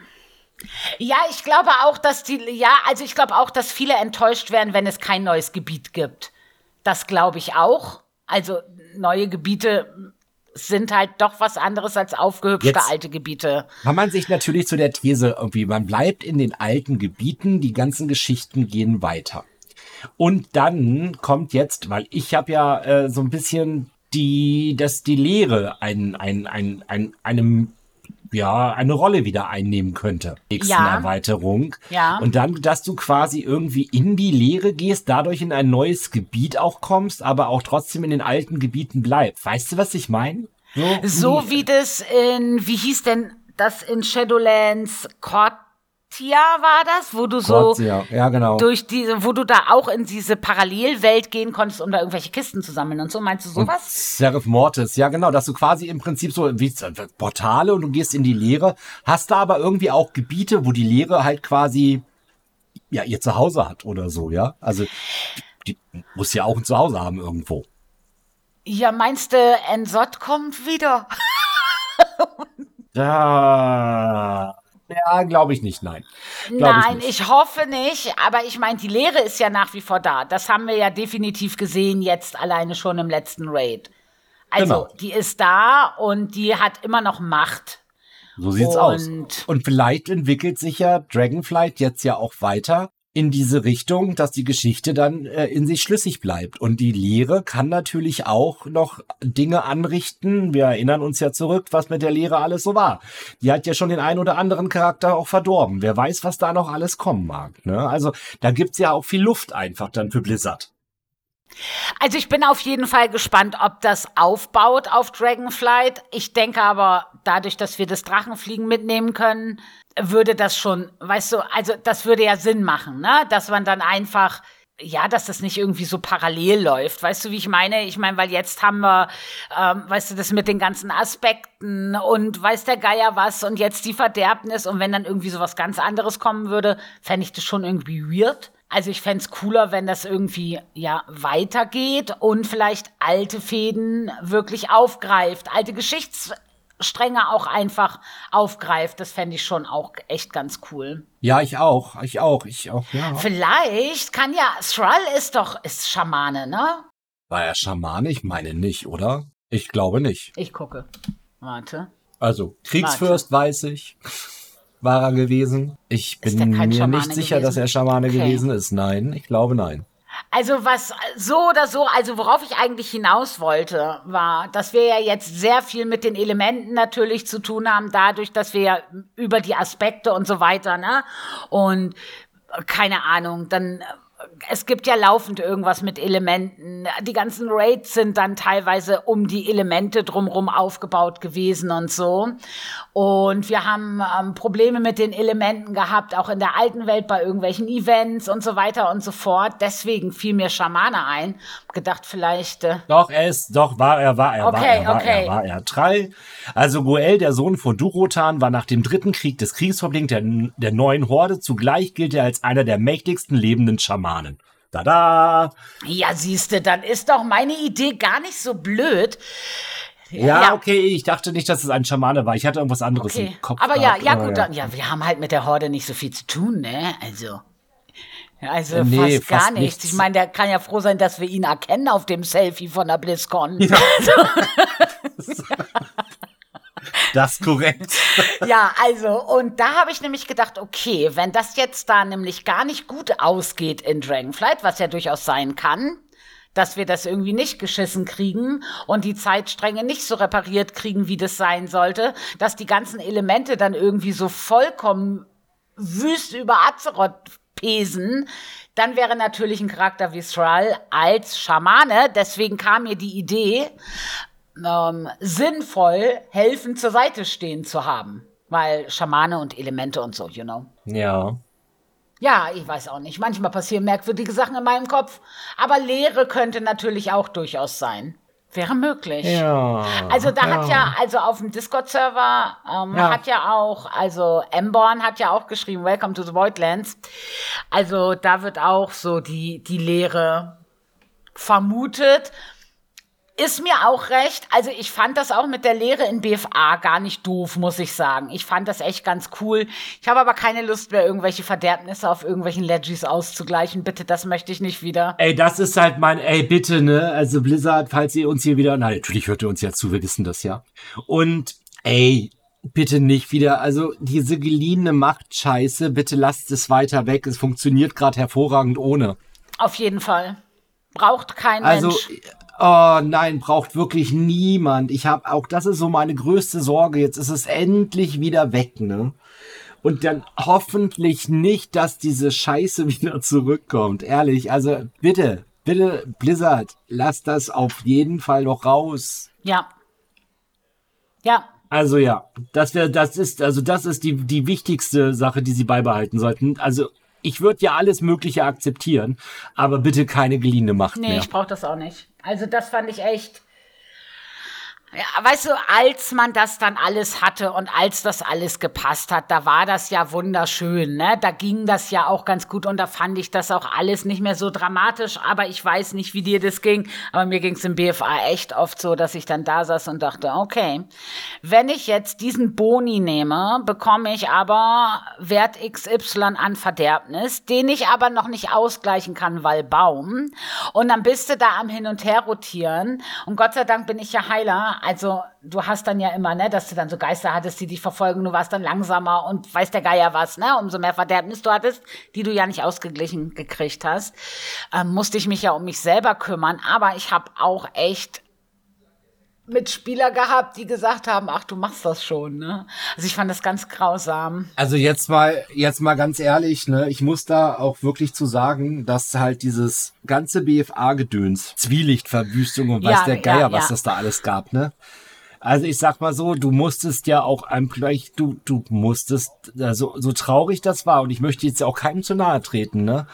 Ja, ich glaube auch, dass die, ja, also ich glaube auch, dass viele enttäuscht werden, wenn es kein neues Gebiet gibt. Das glaube ich auch. Also neue Gebiete sind halt doch was anderes als aufgehübschte Jetzt- alte Gebiete. Kann man sich natürlich zu der These irgendwie, man bleibt in den alten Gebieten, die ganzen Geschichten gehen weiter. Und dann kommt jetzt, weil ich habe ja äh, so ein bisschen die, dass die Lehre ein, ein, ein, ein, einem ja, eine Rolle wieder einnehmen könnte. Nächsten Ja. Erweiterung. Ja. Und dann, dass du quasi irgendwie in die Leere gehst, dadurch in ein neues Gebiet auch kommst, aber auch trotzdem in den alten Gebieten bleibst. Weißt du, was ich meine? So, So wie das in, wie hieß denn das in Shadowlands? Cortia war das, wo du so Gott, ja, ja, genau. durch diese, wo du da auch in diese Parallelwelt gehen konntest, um da irgendwelche Kisten zu sammeln und so. Meinst du sowas? Seraph Mortis, ja genau, dass du quasi im Prinzip so wie Portale und du gehst in die Leere, hast da aber irgendwie auch Gebiete, wo die Leere halt quasi ja ihr Zuhause hat oder so, ja. Also die, die muss ja auch ein Zuhause haben irgendwo. Ja, meinst du, Ensot kommt wieder? Da ja, glaube ich nicht, nein. Glaub Nein, nicht. ich, hoffe nicht, aber ich meine, die Lehre ist ja nach wie vor da. Das haben wir ja definitiv gesehen jetzt alleine schon im letzten Raid. Also, Genau. die ist da und die hat immer noch Macht. So sieht's Und- aus. Und vielleicht entwickelt sich ja Dragonflight jetzt ja auch weiter in diese Richtung, dass die Geschichte dann äh, in sich schlüssig bleibt. Und die Lehre kann natürlich auch noch Dinge anrichten. Wir erinnern uns ja zurück, was mit der Lehre alles so war. Die hat ja schon den einen oder anderen Charakter auch verdorben. Wer weiß, was da noch alles kommen mag. Ne? Also da gibt's ja auch viel Luft einfach dann für Blizzard. Also ich bin auf jeden Fall gespannt, ob das aufbaut auf Dragonflight. Ich denke aber, dadurch, dass wir das Drachenfliegen mitnehmen können, würde das schon, weißt du, also das würde ja Sinn machen, ne? Dass man dann einfach, ja, dass das nicht irgendwie so parallel läuft. Weißt du, wie ich meine? Ich meine, weil jetzt haben wir, ähm, weißt du, das mit den ganzen Aspekten und weiß der Geier was und jetzt die Verderbnis und wenn dann irgendwie so was ganz anderes kommen würde, fände ich das schon irgendwie weird. Also ich fänd's cooler, wenn das irgendwie ja weitergeht und vielleicht alte Fäden wirklich aufgreift, alte Geschichtsstränge auch einfach aufgreift. Das fände ich schon auch echt ganz cool. Ja, ich auch. Ich auch. Ich auch, ja. Vielleicht kann ja, Thrall ist doch, ist Schamane, ne? War er Schamane? Ich meine nicht, oder? Ich glaube nicht. Ich gucke. Warte. Also, Kriegsfürst weiß ich. War er gewesen. Ich bin mir Schamane nicht sicher, gewesen? dass er Schamane Okay. gewesen ist. Nein, ich glaube nein. Also was so oder so, also worauf ich eigentlich hinaus wollte, war, dass wir ja jetzt sehr viel mit den Elementen natürlich zu tun haben, dadurch, dass wir ja über die Aspekte und so weiter, ne? Und äh, keine Ahnung, dann äh, es gibt ja laufend irgendwas mit Elementen. Die ganzen Raids sind dann teilweise um die Elemente drumherum aufgebaut gewesen und so. Und wir haben ähm, Probleme mit den Elementen gehabt, auch in der alten Welt bei irgendwelchen Events und so weiter und so fort. Deswegen fiel mir Schamane ein. Gedacht, vielleicht. Äh, Doch, er ist, doch, war er, war er, war Okay, er, war okay. er, war er. Trall. Also Goel, der Sohn von Durotan, war nach dem dritten Krieg des Kriegsverbling der, der neuen Horde. Zugleich gilt er als einer der mächtigsten lebenden Schamanen. Tada! ja, siehste, dann ist doch meine Idee gar nicht so blöd. Ja, Ja. okay, ich dachte nicht, dass es ein Schamane war. Ich hatte irgendwas anderes Okay. im Kopf. Aber ja, gehabt, ja gut, dann, ja, wir haben halt mit der Horde nicht so viel zu tun, ne? Also. Ja, Also Äh, nee, fast gar fast nichts. nichts. Ich meine, der kann ja froh sein, dass wir ihn erkennen auf dem Selfie von der BlizzCon. Das ist korrekt. Ja, also, und da habe ich nämlich gedacht, okay, wenn das jetzt da nämlich gar nicht gut ausgeht in Dragonflight, was ja durchaus sein kann, dass wir das irgendwie nicht geschissen kriegen und die Zeitstränge nicht so repariert kriegen, wie das sein sollte, dass die ganzen Elemente dann irgendwie so vollkommen wüst über Azeroth pesen, dann wäre natürlich ein Charakter wie Thrall als Schamane, deswegen kam mir die Idee, ähm, sinnvoll helfen zur Seite stehen zu haben. Weil Schamane und Elemente und so, you know. Ja. Ja, ich weiß auch nicht. Manchmal passieren merkwürdige Sachen in meinem Kopf. Aber Lehre könnte natürlich auch durchaus sein. Wäre möglich. Ja. Also da hat ja, also auf dem Discord-Server ähm, Ja. hat ja auch, also Emborn hat ja auch geschrieben, Welcome to the Voidlands. Also da wird auch so die, die Lehre vermutet. Ist mir auch recht. Also ich fand das auch mit der Lehre in BFA gar nicht doof, muss ich sagen. Ich fand das echt ganz cool. Ich habe aber keine Lust mehr, irgendwelche Verderbnisse auf irgendwelchen Legis auszugleichen. Bitte, das möchte ich nicht wieder. Ey, das ist halt mein, ey, bitte, ne? Also Blizzard, falls ihr uns hier wieder, na, natürlich hört ihr uns ja zu, wir wissen das ja. Und, ey, bitte nicht wieder, also diese geliehene Machtscheiße, bitte lasst es weiter weg. Es funktioniert gerade hervorragend ohne. Auf jeden Fall. Braucht kein Also, Mensch. Oh nein, braucht wirklich niemand. Ich habe auch, das ist so meine größte Sorge. Jetzt ist es endlich wieder weg, ne? Und dann hoffentlich nicht, dass diese Scheiße wieder zurückkommt. Ehrlich, also bitte, bitte, Blizzard, lass das auf jeden Fall noch raus. Ja. Ja. Also ja, das wäre, das ist, also das ist die, die wichtigste Sache, die sie beibehalten sollten. Also ich würde ja alles Mögliche akzeptieren, aber bitte keine geliehene Macht nee, mehr. Nee, ich brauche das auch nicht. Also das fand ich echt ja, weißt du, als man das dann alles hatte und als das alles gepasst hat, da war das ja wunderschön, ne? Da ging das ja auch ganz gut und da fand ich das auch alles nicht mehr so dramatisch, aber ich weiß nicht, wie dir das ging, aber mir ging es im BFA echt oft so, dass ich dann da saß und dachte, okay, wenn ich jetzt diesen Boni nehme, bekomme ich aber Wert XY an Verderbnis, den ich aber noch nicht ausgleichen kann, weil Baum. Und dann bist du da am Hin und Her rotieren. Und Gott sei Dank bin ich ja Heiler, also du hast dann ja immer, ne, dass du dann so Geister hattest, die dich verfolgen, du warst dann langsamer und weiß der Geier was, ne, umso mehr Verderbnis du hattest, die du ja nicht ausgeglichen gekriegt hast, ähm, musste ich mich ja um mich selber kümmern, aber ich habe auch echt Mitspieler gehabt, die gesagt haben, ach, du machst das schon, ne? Also ich fand das ganz grausam. Also jetzt mal, jetzt mal ganz ehrlich, ne? Ich muss da auch wirklich zu sagen, dass halt dieses ganze BFA-Gedöns, Zwielichtverwüstung und weiß der Geier, ja, was das da alles gab, ne? Also ich sag mal so, du musstest ja auch einem gleich, du, du musstest, also so traurig das war, und ich möchte jetzt ja auch keinem zu nahe treten, ne?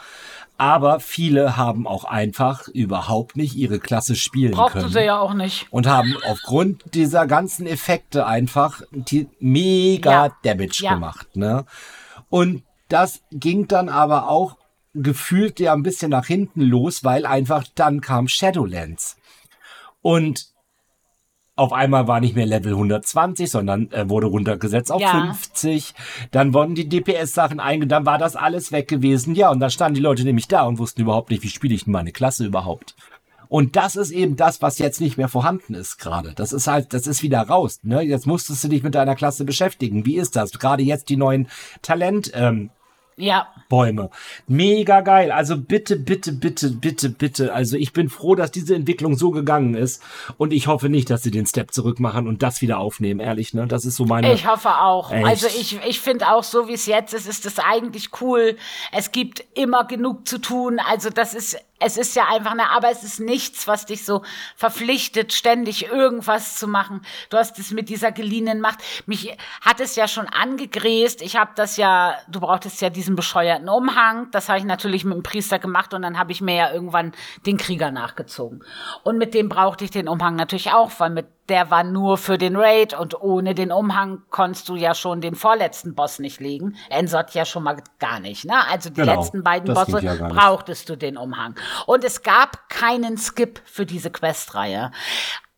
Aber viele haben auch einfach überhaupt nicht ihre Klasse spielen Brauchte können. sie ja auch nicht. Und haben aufgrund dieser ganzen Effekte einfach die mega ja. Damage ja. gemacht. Ne? Und das ging dann aber auch gefühlt ja ein bisschen nach hinten los, weil einfach dann kam Shadowlands. Und auf einmal war nicht mehr Level 120, sondern äh, wurde runtergesetzt auf ja. 50. Dann wurden die DPS-Sachen eingegangen, dann war das alles weg gewesen. Ja, und dann standen die Leute nämlich da und wussten überhaupt nicht, wie spiele ich denn meine Klasse überhaupt. Und das ist eben das, was jetzt nicht mehr vorhanden ist gerade. Das ist halt, das ist wieder raus. Ne? Jetzt musstest du dich mit deiner Klasse beschäftigen. Wie ist das? Gerade jetzt die neuen Talent. Ähm, ja. Bäume. Mega geil. Also bitte, bitte, bitte, bitte, bitte. Also ich bin froh, dass diese Entwicklung so gegangen ist. Und ich hoffe nicht, dass sie den Step zurück machen und das wieder aufnehmen. Ehrlich, ne? Das ist so meine. Ich hoffe auch. Echt. Also ich, ich finde auch, so wie es jetzt ist, ist es eigentlich cool. Es gibt immer genug zu tun. Also das ist es ist ja einfach eine, aber es ist nichts, was dich so verpflichtet, ständig irgendwas zu machen. Du hast es mit dieser geliehenen Macht. Mich hat es ja schon angegräst. Ich habe das ja, du brauchtest ja diesen bescheuerten Umhang. Das habe ich natürlich mit dem Priester gemacht und dann habe ich mir ja irgendwann den Krieger nachgezogen. Und mit dem brauchte ich den Umhang natürlich auch, weil mit der war nur für den Raid und ohne den Umhang konntest du ja schon den vorletzten Boss nicht legen. Ensort ja schon mal gar nicht, ne? Also die genau, letzten beiden Bosse ja brauchtest du den Umhang. Und es gab keinen Skip für diese Questreihe.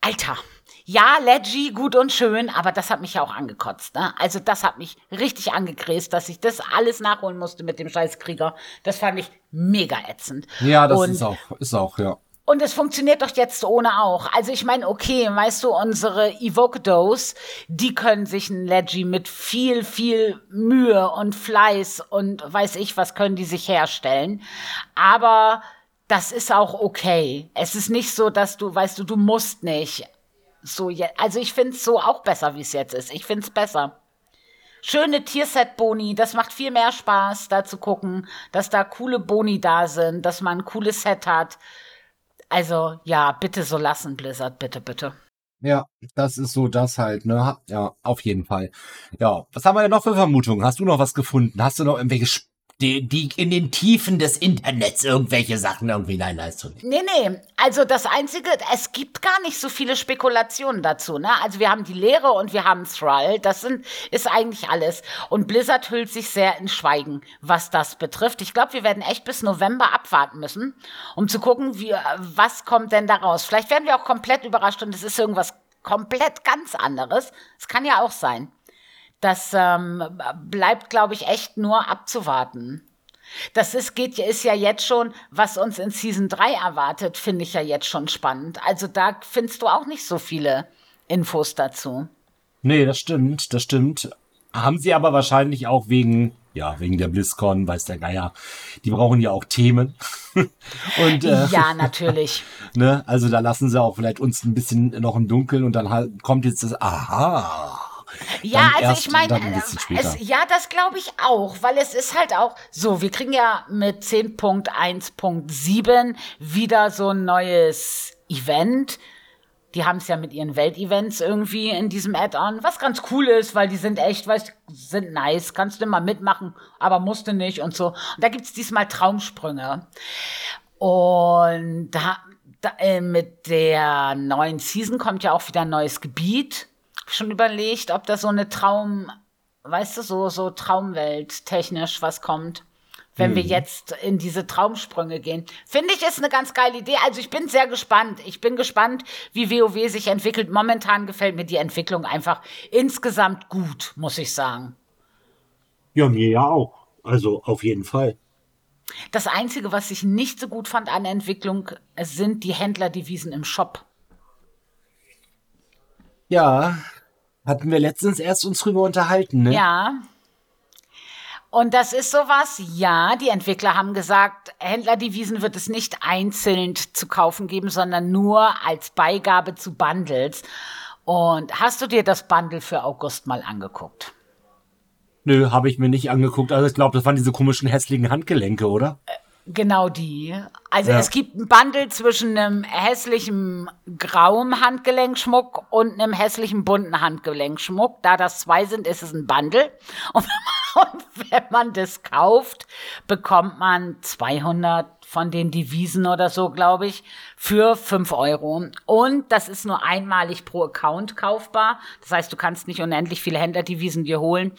Alter, ja, Leggy, gut und schön, aber das hat mich ja auch angekotzt. Ne? Also das hat mich richtig angegräst, dass ich das alles nachholen musste mit dem Scheißkrieger. Das fand ich mega ätzend. Ja, das und ist auch, ist auch, ja. Und es funktioniert doch jetzt ohne auch. Also ich meine, okay, weißt du, unsere Evocados, die können sich ein Leggy mit viel, viel Mühe und Fleiß und weiß ich was können die sich herstellen. Aber das ist auch okay. Es ist nicht so, dass du, weißt du, du musst nicht. So, also ich finde es so auch besser, wie es jetzt ist. Ich finde es besser. Schöne Tierset-Boni, das macht viel mehr Spaß, da zu gucken, dass da coole Boni da sind, dass man ein cooles Set hat also ja, bitte so lassen, Blizzard, bitte, bitte. Ja, das ist so das halt, ne? Ja, auf jeden Fall. Ja, was haben wir denn noch für Vermutungen? Hast du noch was gefunden? Hast du noch irgendwelche die, die in den Tiefen des Internets irgendwelche Sachen irgendwie, nein, weißt du. Nee, nee, also das Einzige, es gibt gar nicht so viele Spekulationen dazu, ne? Also wir haben die Lehre und wir haben Thrall, das sind, ist eigentlich alles. Und Blizzard hüllt sich sehr in Schweigen, was das betrifft. Ich glaube, wir werden echt bis November abwarten müssen, um zu gucken, wie, was kommt denn da raus. Vielleicht werden wir auch komplett überrascht und es ist irgendwas komplett ganz anderes. Es kann ja auch sein. Das ähm, bleibt, glaube ich, echt nur abzuwarten. Das ist, geht, ist ja jetzt schon, was uns in Season 3 erwartet, finde ich ja jetzt schon spannend. Also da findest du auch nicht so viele Infos dazu. Nee, das stimmt, das stimmt. Haben sie aber wahrscheinlich auch wegen ja, wegen der BlizzCon, weiß der Geier, die brauchen ja auch Themen. und, äh, ja, natürlich. ne, also da lassen sie auch vielleicht uns ein bisschen noch im Dunkeln und dann halt kommt jetzt das, aha. Ja, also erst, ich meine, ja, das glaube ich auch, weil es ist halt auch so, wir kriegen ja mit 10.1.7 wieder so ein neues Event die haben es ja mit ihren Weltevents irgendwie in diesem Add-on, was ganz cool ist, weil die sind echt, weißt sind nice, kannst du immer mitmachen, aber musste nicht und so. Und da gibt's diesmal Traumsprünge. Und da, da äh, mit der neuen Season kommt ja auch wieder ein neues Gebiet. Schon überlegt, ob da so eine Traum, weißt du, so, so Traumwelt technisch was kommt wenn mhm. wir jetzt in diese Traumsprünge gehen. Finde ich ist eine ganz geile Idee. Also ich bin sehr gespannt. Ich bin gespannt, wie WoW sich entwickelt. Momentan gefällt mir die Entwicklung einfach insgesamt gut, muss ich sagen. Ja, mir ja auch. Also auf jeden Fall. Das Einzige, was ich nicht so gut fand an der Entwicklung, sind die Händlerdevisen im Shop. Ja, hatten wir letztens erst uns drüber unterhalten, ne? Ja, und das ist sowas, ja, die Entwickler haben gesagt, Händlerdevisen wird es nicht einzeln zu kaufen geben, sondern nur als Beigabe zu Bundles. Und hast du dir das Bundle für August mal angeguckt? Nö, habe ich mir nicht angeguckt. Also ich glaube, das waren diese komischen hässlichen Handgelenke, oder? Genau die. Also ja. es gibt ein Bundle zwischen einem hässlichen grauen Handgelenkschmuck und einem hässlichen bunten Handgelenkschmuck. Da das zwei sind, ist es ein Bundle. Und wenn man, und wenn man das kauft, bekommt man 200 von den Devisen oder so, glaube ich, für 5 Euro. Und das ist nur einmalig pro Account kaufbar. Das heißt, du kannst nicht unendlich viele Händlerdevisen dir holen.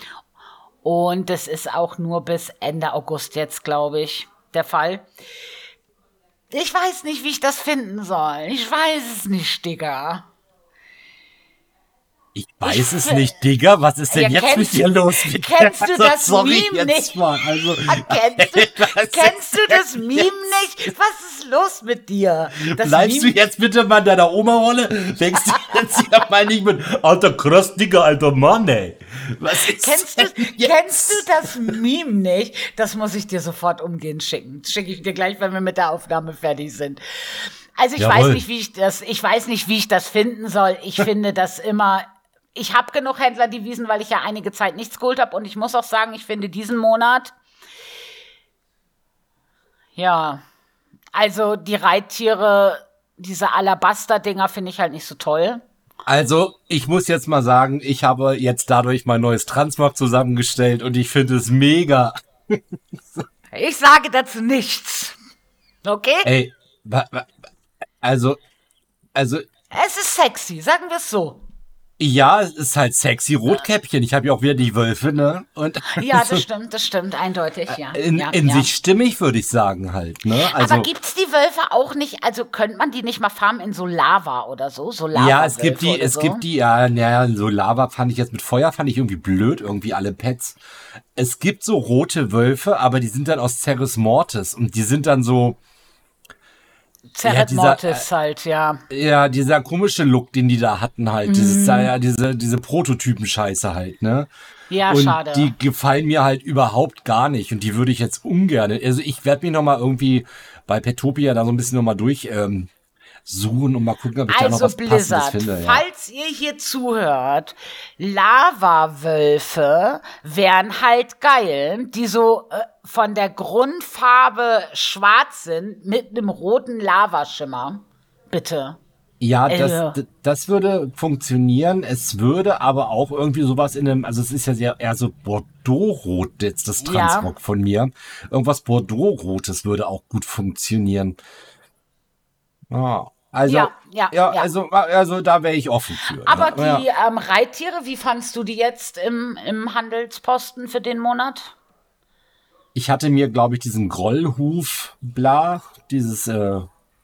Und das ist auch nur bis Ende August jetzt, glaube ich der Fall. Ich weiß nicht, wie ich das finden soll. Ich weiß es nicht, Digga. Ich weiß es nicht, Digga. Was ist denn ja, jetzt mit dir los? Kennst du das Sorry, Meme nicht? Mal. Also, kennst, du, kennst du das Meme nicht? Was ist los mit dir? Das Bleibst Meme? du jetzt bitte mal in deiner Oma-Rolle? Denkst du jetzt ja mal nicht mit, alter krass, Digga, alter Mann, ey. Was ist kennst, du, kennst du das Meme nicht? Das muss ich dir sofort umgehend schicken. Das schicke ich dir gleich, wenn wir mit der Aufnahme fertig sind. Also ich Jawohl. weiß nicht, wie ich das, ich weiß nicht, wie ich das finden soll. Ich finde das immer ich habe genug Händlerdevisen, weil ich ja einige Zeit nichts geholt habe. Und ich muss auch sagen, ich finde diesen Monat, ja, also die Reittiere, diese Alabaster-Dinger finde ich halt nicht so toll. Also, ich muss jetzt mal sagen, ich habe jetzt dadurch mein neues Transmog zusammengestellt und ich finde es mega. ich sage dazu nichts. Okay? Ey, also, also. Es ist sexy, sagen wir es so. Ja, es ist halt sexy Rotkäppchen. Ich habe ja auch wieder die Wölfe, ne? Und ja, das stimmt, das stimmt, eindeutig, ja. In, ja, in ja. sich stimmig, würde ich sagen halt, ne? Also, Aber gibt's die Wölfe auch nicht, also könnte man die nicht mal farmen in so Lava oder so? so Lava ja, es gibt die, es so? gibt die, ja, naja, so Lava fand ich jetzt mit Feuer, fand ich irgendwie blöd, irgendwie alle Pets. Es gibt so rote Wölfe, aber die sind dann aus Ceres Mortis und die sind dann so, Zerret ja, Mortis äh, halt, ja. Ja, dieser komische Look, den die da hatten halt. Mhm. Dieses, ja, diese, diese Prototypen-Scheiße halt, ne? Ja, und schade. Die gefallen mir halt überhaupt gar nicht. Und die würde ich jetzt ungern. Also ich werde mich noch mal irgendwie bei Petopia da so ein bisschen noch mal durch ähm, suchen und mal gucken, ob ich also da noch also was Blizzard, Passendes finde. Ja. Falls ihr hier zuhört, Lava-Wölfe wären halt geil, die so äh, von der Grundfarbe schwarz sind mit einem roten Lavaschimmer. Bitte. Ja, das, also. das würde funktionieren. Es würde aber auch irgendwie sowas in einem, also es ist ja sehr eher so Bordeaux-Rot jetzt das Transrock ja. von mir. Irgendwas Bordeaux-Rotes würde auch gut funktionieren. Ah. Also, ja, ja, ja, ja. Also, also da wäre ich offen für. Aber ne? die ja. ähm, Reittiere, wie fandst du die jetzt im, im Handelsposten für den Monat? Ich hatte mir, glaube ich, diesen Grollhuf, bla, dieses, äh,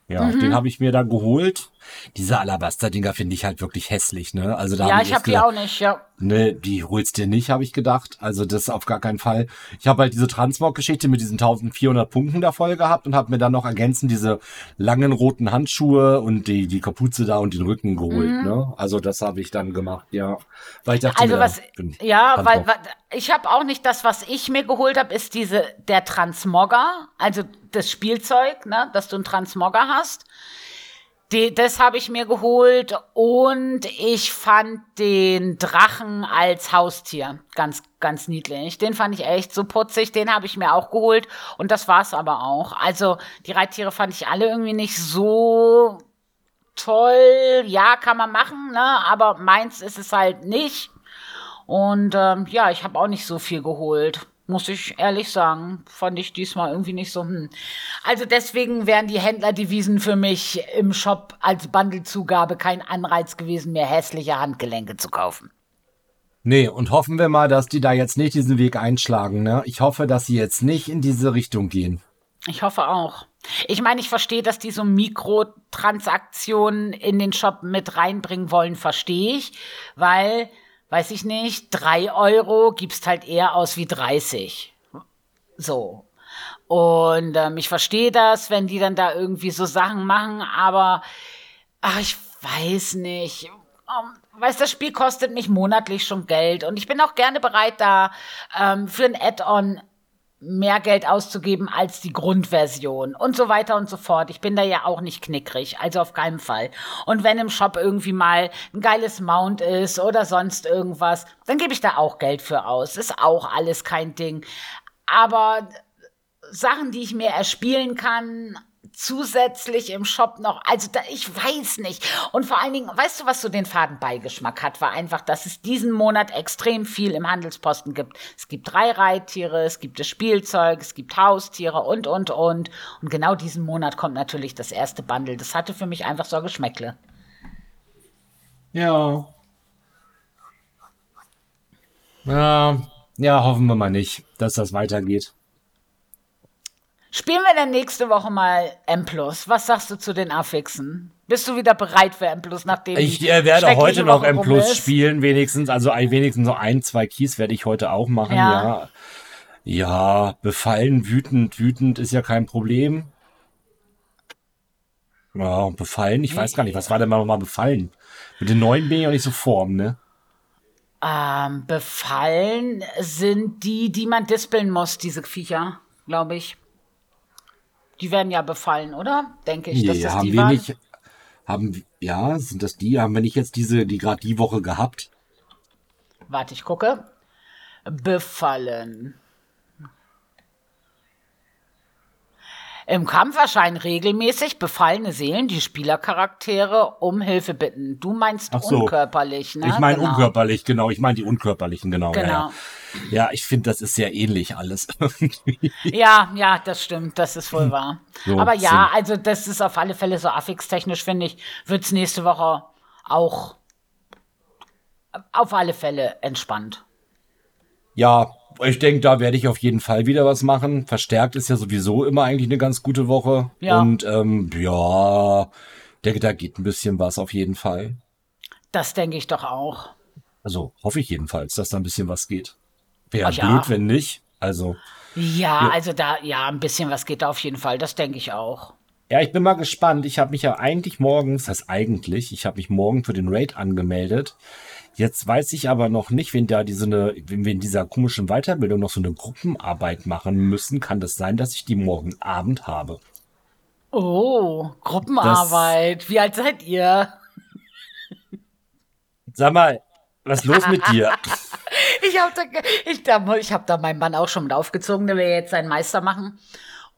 ja, mhm. den habe ich mir da geholt. Diese Alabaster-Dinger finde ich halt wirklich hässlich, ne? Also da Ja, ich habe die auch nicht, ja. Ne, die holst dir nicht, habe ich gedacht. Also das auf gar keinen Fall. Ich habe halt diese Transmog-Geschichte mit diesen 1400 Punkten da voll gehabt und habe mir dann noch ergänzend diese langen roten Handschuhe und die, die Kapuze da und den Rücken geholt. Ne? Also das habe ich dann gemacht, ja. Weil ich dachte Mhm. Also mir, was, ja, weil, weil ich habe auch nicht das, was ich mir geholt habe, ist diese der Transmogger, also das Spielzeug, ne, dass du einen Transmogger hast. Die, das habe ich mir geholt und ich fand den Drachen als Haustier ganz, ganz niedlich. Den fand ich echt so putzig, den habe ich mir auch geholt und das war's aber auch. Also die Reittiere fand ich alle irgendwie nicht so toll. Ja, kann man machen, ne? aber meins ist es halt nicht. Und ähm, ja, ich habe auch nicht so viel geholt. Muss ich ehrlich sagen. Fand ich diesmal irgendwie nicht so. Hm. Also deswegen wären die Händlerdevisen für mich im Shop als Bundlezugabe kein Anreiz gewesen, mir hässliche Handgelenke zu kaufen. Nee, und hoffen wir mal, dass die da jetzt nicht diesen Weg einschlagen. Ne? Ich hoffe, dass sie jetzt nicht in diese Richtung gehen. Ich hoffe auch. Ich meine, ich verstehe, dass die so Mikrotransaktionen in den Shop mit reinbringen wollen, verstehe ich, weil, weiß ich nicht, drei Euro gibst halt eher aus wie 30. So. Und ähm, ich verstehe das, wenn die dann da irgendwie so Sachen machen, aber ach, ich weiß nicht. Ähm, Weißt, das Spiel kostet mich monatlich schon Geld und ich bin auch gerne bereit, da ähm, für ein Add-on mehr Geld auszugeben als die Grundversion und so weiter und so fort. Ich bin da ja auch nicht knickrig, also auf keinen Fall. Und wenn im Shop irgendwie mal ein geiles Mount ist oder sonst irgendwas, dann gebe ich da auch Geld für aus. Ist auch alles kein Ding. Aber Sachen, die ich mir erspielen kann, zusätzlich im Shop noch, also da, ich weiß nicht. Und vor allen Dingen, weißt du, was so den Fadenbeigeschmack hat, war einfach, dass es diesen Monat extrem viel im Handelsposten gibt. Es gibt drei Reittiere, es gibt das Spielzeug, es gibt Haustiere und, und, und. Und genau diesen Monat kommt natürlich das erste Bundle. Das hatte für mich einfach so Geschmäckle. Ja. Ja, ja, hoffen wir mal nicht, dass das weitergeht. Spielen wir dann nächste Woche mal M+. Was sagst du zu den Affixen? Bist du wieder bereit für M+, nachdem Ich äh, werde heute noch M spielen, wenigstens. Also ein, wenigstens so ein, zwei Keys werde ich heute auch machen, Ja. ja. Ja, befallen, wütend, wütend ist ja kein Problem. Ja, befallen, ich weiß gar nicht, was war denn mal nochmal befallen? Mit den neuen bin ich auch nicht so form, ne? Ähm, befallen sind die, die man dispeln muss, diese Viecher, glaube ich. Die werden ja befallen, oder? Denke ich, dass Nee, das haben die wir waren. nicht, haben, ja, sind das die? Haben wir nicht jetzt diese, die gerade die Woche gehabt? Warte, ich gucke. Befallen. Im Kampf erscheinen regelmäßig befallene Seelen, die Spielercharaktere um Hilfe bitten. Du meinst Ach so. unkörperlich, ne? Ich meine Genau. unkörperlich, genau. Ich meine die unkörperlichen, genau. Ja, Genau. ja. ja ich finde, das ist sehr ähnlich alles. Ja, ja, das stimmt, das ist wohl wahr. So, Aber ja, sind- also das ist auf alle Fälle so affixtechnisch, finde ich, wird's nächste Woche auch auf alle Fälle entspannt. Ja, ich denke, da werde ich auf jeden Fall wieder was machen. Verstärkt ist ja sowieso immer eigentlich eine ganz gute Woche. Ja. Und ähm, ja, denke, da geht ein bisschen was auf jeden Fall. Das denke ich doch auch. Also hoffe ich jedenfalls, dass da ein bisschen was geht. Wäre ja. blöd, wenn nicht. Also, Ja, also da, ja, ein bisschen was geht da auf jeden Fall, das denke ich auch. ja, ich bin mal gespannt. Ich habe mich ja eigentlich morgens, das heißt eigentlich, ich habe mich morgen für den Raid angemeldet. Jetzt weiß ich aber noch nicht, wenn da diese, wenn wir in dieser komischen Weiterbildung noch so eine Gruppenarbeit machen müssen, kann das sein, dass ich die morgen Abend habe. Oh, Gruppenarbeit. Wie alt seid ihr? Sag mal, was ist los mit dir? Ich habe da, ich, da, ich hab da meinen Mann auch schon mit aufgezogen, der will jetzt seinen Meister machen.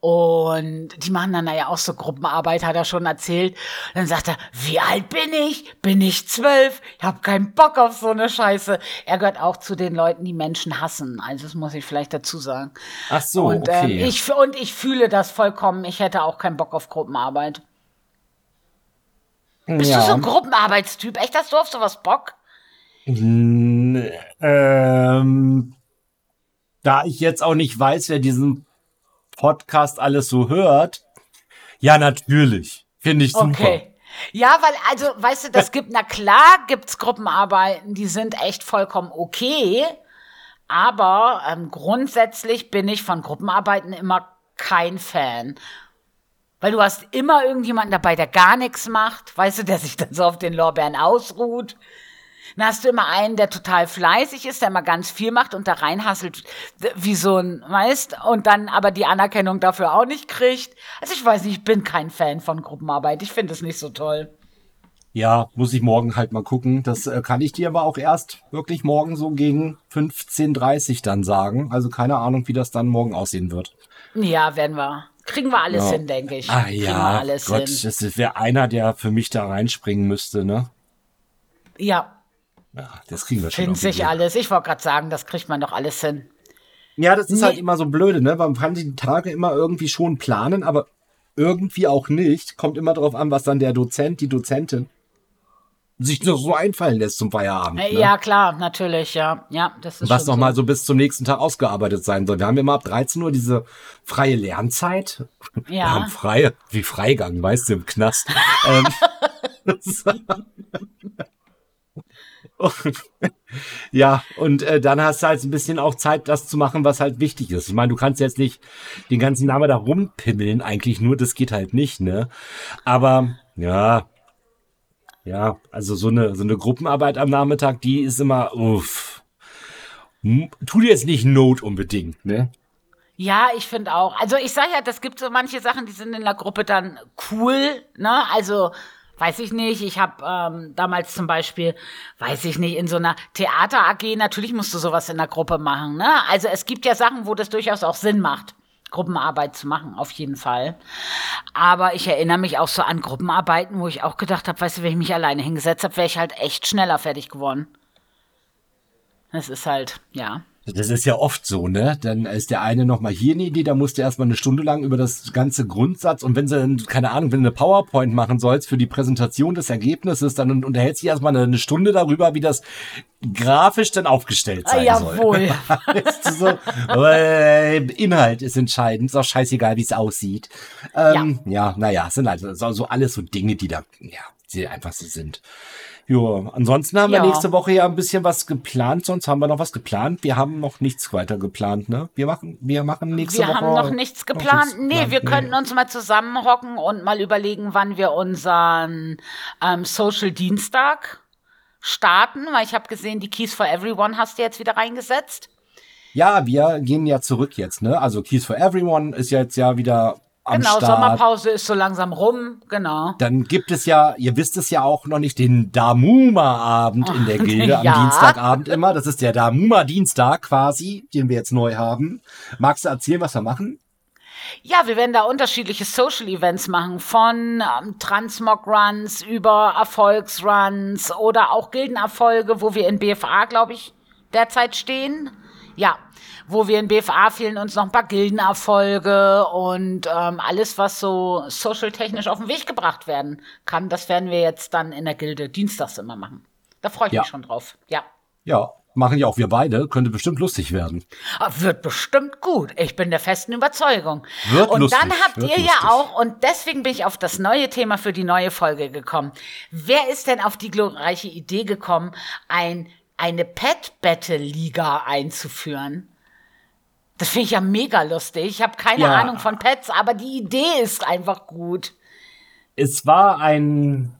Und die machen dann ja auch so Gruppenarbeit, hat er schon erzählt. Dann sagt er, wie alt bin ich? Bin ich zwölf? Ich habe keinen Bock auf so eine Scheiße. Er gehört auch zu den Leuten, die Menschen hassen. Also das muss ich vielleicht dazu sagen. Ach so, und, ähm, okay. ich, und ich fühle das vollkommen. Ich hätte auch keinen Bock auf Gruppenarbeit. Bist ja. du so ein Gruppenarbeitstyp? Echt, hast du auf sowas Bock? Ähm, da ich jetzt auch nicht weiß, wer diesen Podcast alles so hört, ja, natürlich. Finde ich super. Okay. Ja, weil, also, weißt du, das gibt, na klar gibt's Gruppenarbeiten, die sind echt vollkommen okay. Aber ähm, grundsätzlich bin ich von Gruppenarbeiten immer kein Fan. Weil du hast immer irgendjemanden dabei, der gar nichts macht, weißt du, der sich dann so auf den Lorbeeren ausruht. Dann hast du immer einen, der total fleißig ist, der immer ganz viel macht und da reinhasselt wie so ein, weißt, und dann aber die Anerkennung dafür auch nicht kriegt. Also ich weiß nicht, ich bin kein Fan von Gruppenarbeit. Ich finde es nicht so toll. Ja, muss ich morgen halt mal gucken. Das äh, kann ich dir aber auch erst wirklich morgen so gegen 15.30 dann sagen. Also keine Ahnung, wie das dann morgen aussehen wird. Ja, werden wir. Kriegen wir alles ja. hin, denke ich. Ah Kriegen ja, alles Gott, hin. das wäre einer, der für mich da reinspringen müsste, ne? Ja. Ja, das kriegen wir schon. Findet sich alles. Ich wollte gerade sagen, das kriegt man doch alles hin. Ja, das ist nee. halt immer so blöde, ne? Man kann die Tage immer irgendwie schon planen, aber irgendwie auch nicht. Kommt immer darauf an, was dann der Dozent, die Dozentin sich noch so einfallen lässt zum Feierabend. Ne? Ja, klar, natürlich, ja. Ja, das ist Was noch so. mal so bis zum nächsten Tag ausgearbeitet sein soll. Wir haben ja mal ab 13 Uhr diese freie Lernzeit. Ja. Wir haben freie, wie Freigang, weißt du, im Knast. ähm, ja, und äh, dann hast du halt ein bisschen auch Zeit, das zu machen, was halt wichtig ist. Ich meine, du kannst jetzt nicht den ganzen Namen da rumpimmeln, eigentlich nur, das geht halt nicht, ne? Aber ja, ja, also so eine, so eine Gruppenarbeit am Nachmittag, die ist immer, uff. Tut jetzt nicht Not unbedingt, ne? Ja, ich finde auch. Also ich sage ja, das gibt so manche Sachen, die sind in der Gruppe dann cool, ne? Also weiß ich nicht. Ich habe ähm, damals zum Beispiel, weiß ich nicht, in so einer Theater AG, natürlich musst du sowas in der Gruppe machen. Ne? Also es gibt ja Sachen, wo das durchaus auch Sinn macht. Gruppenarbeit zu machen, auf jeden Fall. Aber ich erinnere mich auch so an Gruppenarbeiten, wo ich auch gedacht habe, weißt du, wenn ich mich alleine hingesetzt habe, wäre ich halt echt schneller fertig geworden. Das ist halt, ja. Das ist ja oft so, ne? Dann ist der eine nochmal hier eine Idee, da musst du erstmal eine Stunde lang über das ganze Grundsatz und wenn sie, keine Ahnung, wenn du eine PowerPoint machen sollst für die Präsentation des Ergebnisses, dann unterhältst du erstmal eine, Stunde darüber, wie das grafisch dann aufgestellt sein ah, soll. Jawohl. so, äh, Inhalt ist entscheidend, ist auch scheißegal, wie es aussieht. Ähm, ja. ja, naja, sind halt so, so alles so Dinge, die da, ja, die einfach so sind. Ja, ansonsten haben ja. wir nächste Woche ja ein bisschen was geplant, sonst haben wir noch was geplant. Wir haben noch nichts weiter geplant, ne? Wir machen, wir machen nächste wir Woche. Wir haben noch nichts geplant. Noch nichts nee, geplant. wir nee. könnten uns mal zusammenhocken und mal überlegen, wann wir unseren ähm, Social Dienstag starten, weil ich habe gesehen, die Keys for Everyone hast du jetzt wieder reingesetzt. Ja, wir gehen ja zurück jetzt, ne? Also Keys for Everyone ist jetzt ja wieder am genau, Start. Sommerpause ist so langsam rum, genau. Dann gibt es ja, ihr wisst es ja auch noch nicht, den Damuma-Abend in der Gilde ja. am Dienstagabend immer. Das ist der Damuma-Dienstag quasi, den wir jetzt neu haben. Magst du erzählen, was wir machen? Ja, wir werden da unterschiedliche Social Events machen, von ähm, Transmog-Runs über Erfolgsruns oder auch Gildenerfolge, wo wir in BFA, glaube ich, derzeit stehen. Ja, wo wir in BFA fehlen uns noch ein paar Gildenerfolge und ähm, alles, was so social-technisch auf den Weg gebracht werden kann, das werden wir jetzt dann in der Gilde dienstags immer machen. Da freue ich ja. mich schon drauf. Ja. Ja, machen ja auch wir beide, könnte bestimmt lustig werden. Ah, wird bestimmt gut. Ich bin der festen Überzeugung. Wird und lustig, dann habt ihr lustig. ja auch, und deswegen bin ich auf das neue Thema für die neue Folge gekommen. Wer ist denn auf die glorreiche Idee gekommen, ein, eine Pet-Battle-Liga einzuführen? Das finde ich ja mega lustig. Ich habe keine ja. Ahnung von Pets, aber die Idee ist einfach gut. Es war ein,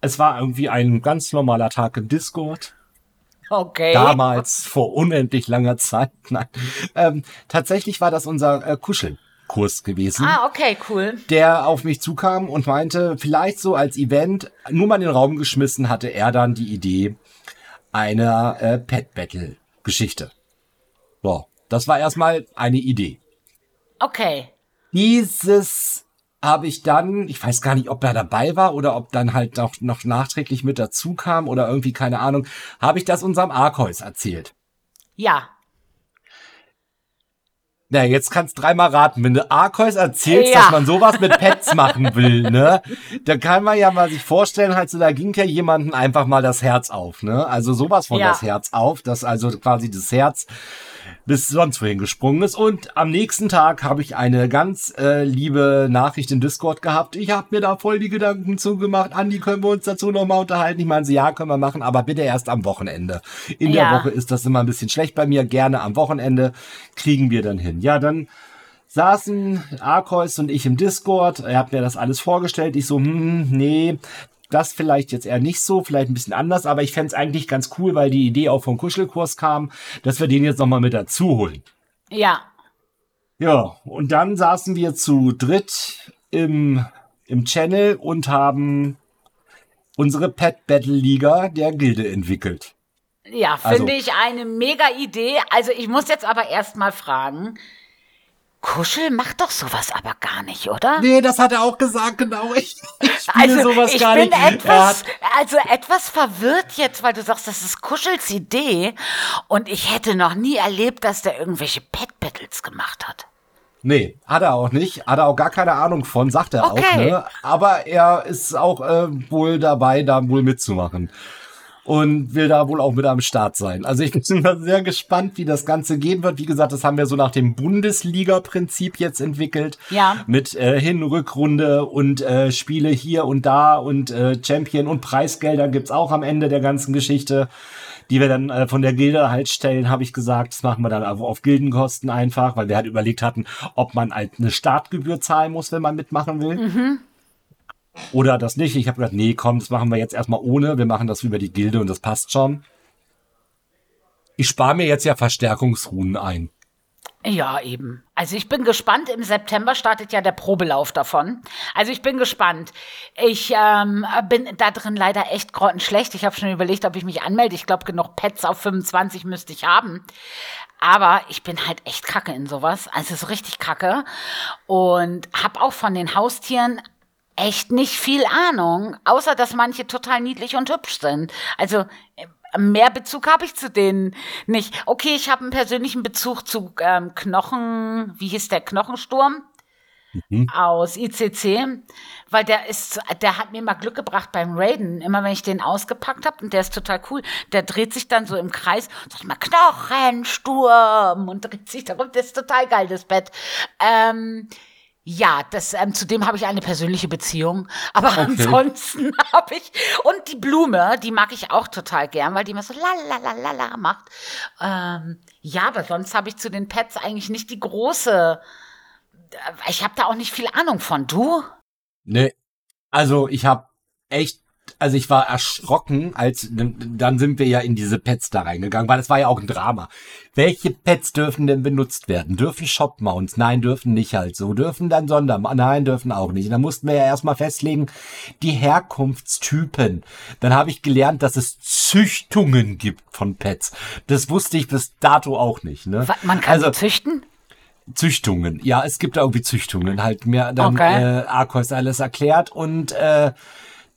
es war irgendwie ein ganz normaler Tag im Discord. Okay. Damals, vor unendlich langer Zeit. Nein. Ähm, tatsächlich war das unser äh, Kuschelkurs gewesen. Ah, okay, cool. Der auf mich zukam und meinte, vielleicht so als Event, nur mal in den Raum geschmissen, hatte er dann die Idee einer äh, Pet-Battle-Geschichte. So, das war erstmal eine Idee. Okay. Dieses habe ich dann, ich weiß gar nicht, ob er dabei war oder ob dann halt noch, noch nachträglich mit dazu kam oder irgendwie, keine Ahnung, habe ich das unserem Arkeus erzählt. Ja. Na, jetzt kannst dreimal raten, wenn du Arkeus erzählst, ja. dass man sowas mit Pets machen will, ne? Da kann man ja mal sich vorstellen, halt so, da ging ja jemanden einfach mal das Herz auf, ne? Also sowas von ja. das Herz auf, dass also quasi das Herz bis sonst wohin gesprungen ist. Und am nächsten Tag habe ich eine ganz äh, liebe Nachricht in Discord gehabt. Ich habe mir da voll die Gedanken zugemacht. Andi, können wir uns dazu nochmal unterhalten? Ich meine, sie, ja, können wir machen, aber bitte erst am Wochenende. In ja. der Woche ist das immer ein bisschen schlecht bei mir. Gerne am Wochenende kriegen wir dann hin. Ja, dann saßen Arkois und ich im Discord. Er hat mir das alles vorgestellt. Ich so, hm, nee, das vielleicht jetzt eher nicht so, vielleicht ein bisschen anders, aber ich fände es eigentlich ganz cool, weil die Idee auch vom Kuschelkurs kam, dass wir den jetzt nochmal mit dazu holen. Ja. Ja, und dann saßen wir zu dritt im, im Channel und haben unsere Pet Battle Liga der Gilde entwickelt. Ja, finde also, ich eine mega Idee. Also ich muss jetzt aber erstmal fragen, Kuschel macht doch sowas aber gar nicht, oder? Nee, das hat er auch gesagt, genau. Ich, ich spiele also, sowas ich gar bin nicht. Etwas, also etwas verwirrt jetzt, weil du sagst, das ist Kuschels Idee. Und ich hätte noch nie erlebt, dass der irgendwelche Pet-Battles gemacht hat. Nee, hat er auch nicht. Hat er auch gar keine Ahnung von, sagt er okay. auch. Ne? Aber er ist auch äh, wohl dabei, da wohl mitzumachen und will da wohl auch mit am Start sein. Also ich bin sehr gespannt, wie das Ganze gehen wird. Wie gesagt, das haben wir so nach dem Bundesliga-Prinzip jetzt entwickelt. Ja. Mit äh, Hin-, Rückrunde und äh, Spiele hier und da und äh, Champion und Preisgelder gibt's auch am Ende der ganzen Geschichte die wir dann äh, von der Gilde halt stellen, habe ich gesagt, das machen wir dann auf, auf Gildenkosten einfach, weil wir halt überlegt hatten, ob man halt eine Startgebühr zahlen muss, wenn man mitmachen will. Mhm. Oder das nicht. Ich habe gedacht, nee, komm, das machen wir jetzt erstmal ohne. Wir machen das über die Gilde und das passt schon. Ich spare mir jetzt ja Verstärkungsruhen ein. Ja, eben. Also ich bin gespannt. Im September startet ja der Probelauf davon. Also ich bin gespannt. Ich ähm, bin da drin leider echt grottenschlecht. Ich habe schon überlegt, ob ich mich anmelde. Ich glaube, genug Pets auf 25 müsste ich haben. Aber ich bin halt echt kacke in sowas. Also ist richtig kacke. Und habe auch von den Haustieren echt nicht viel Ahnung, außer dass manche total niedlich und hübsch sind. Also äh, mehr Bezug habe ich zu denen nicht. Okay, ich habe einen persönlichen Bezug zu ähm, Knochen, wie hieß der Knochensturm? Mhm. aus ICC, weil der ist, der hat mir mal Glück gebracht beim Raiden. Immer wenn ich den ausgepackt habe und der ist total cool, der dreht sich dann so im Kreis und sagt mal Knochensturm und dreht sich darum. Das ist total geil, das Bett. Ähm, ja, das, ähm, zu dem habe ich eine persönliche Beziehung. Aber okay. ansonsten habe ich. Und die Blume, die mag ich auch total gern, weil die immer so la macht. Ähm, ja, aber sonst habe ich zu den Pets eigentlich nicht die große. Äh, ich habe da auch nicht viel Ahnung von. Du? Nee. Also ich habe echt also ich war erschrocken, als dann sind wir ja in diese Pets da reingegangen, weil es war ja auch ein Drama. Welche Pets dürfen denn benutzt werden? Dürfen Shop-Mounts? Nein, dürfen nicht halt so. Dürfen dann Sonder? Nein, dürfen auch nicht. Und dann mussten wir ja erstmal festlegen, die Herkunftstypen. Dann habe ich gelernt, dass es Züchtungen gibt von Pets. Das wusste ich bis dato auch nicht. Ne? Man kann also, züchten? Züchtungen. Ja, es gibt da irgendwie Züchtungen. Halt mir dann okay. äh, Arcos alles erklärt und äh,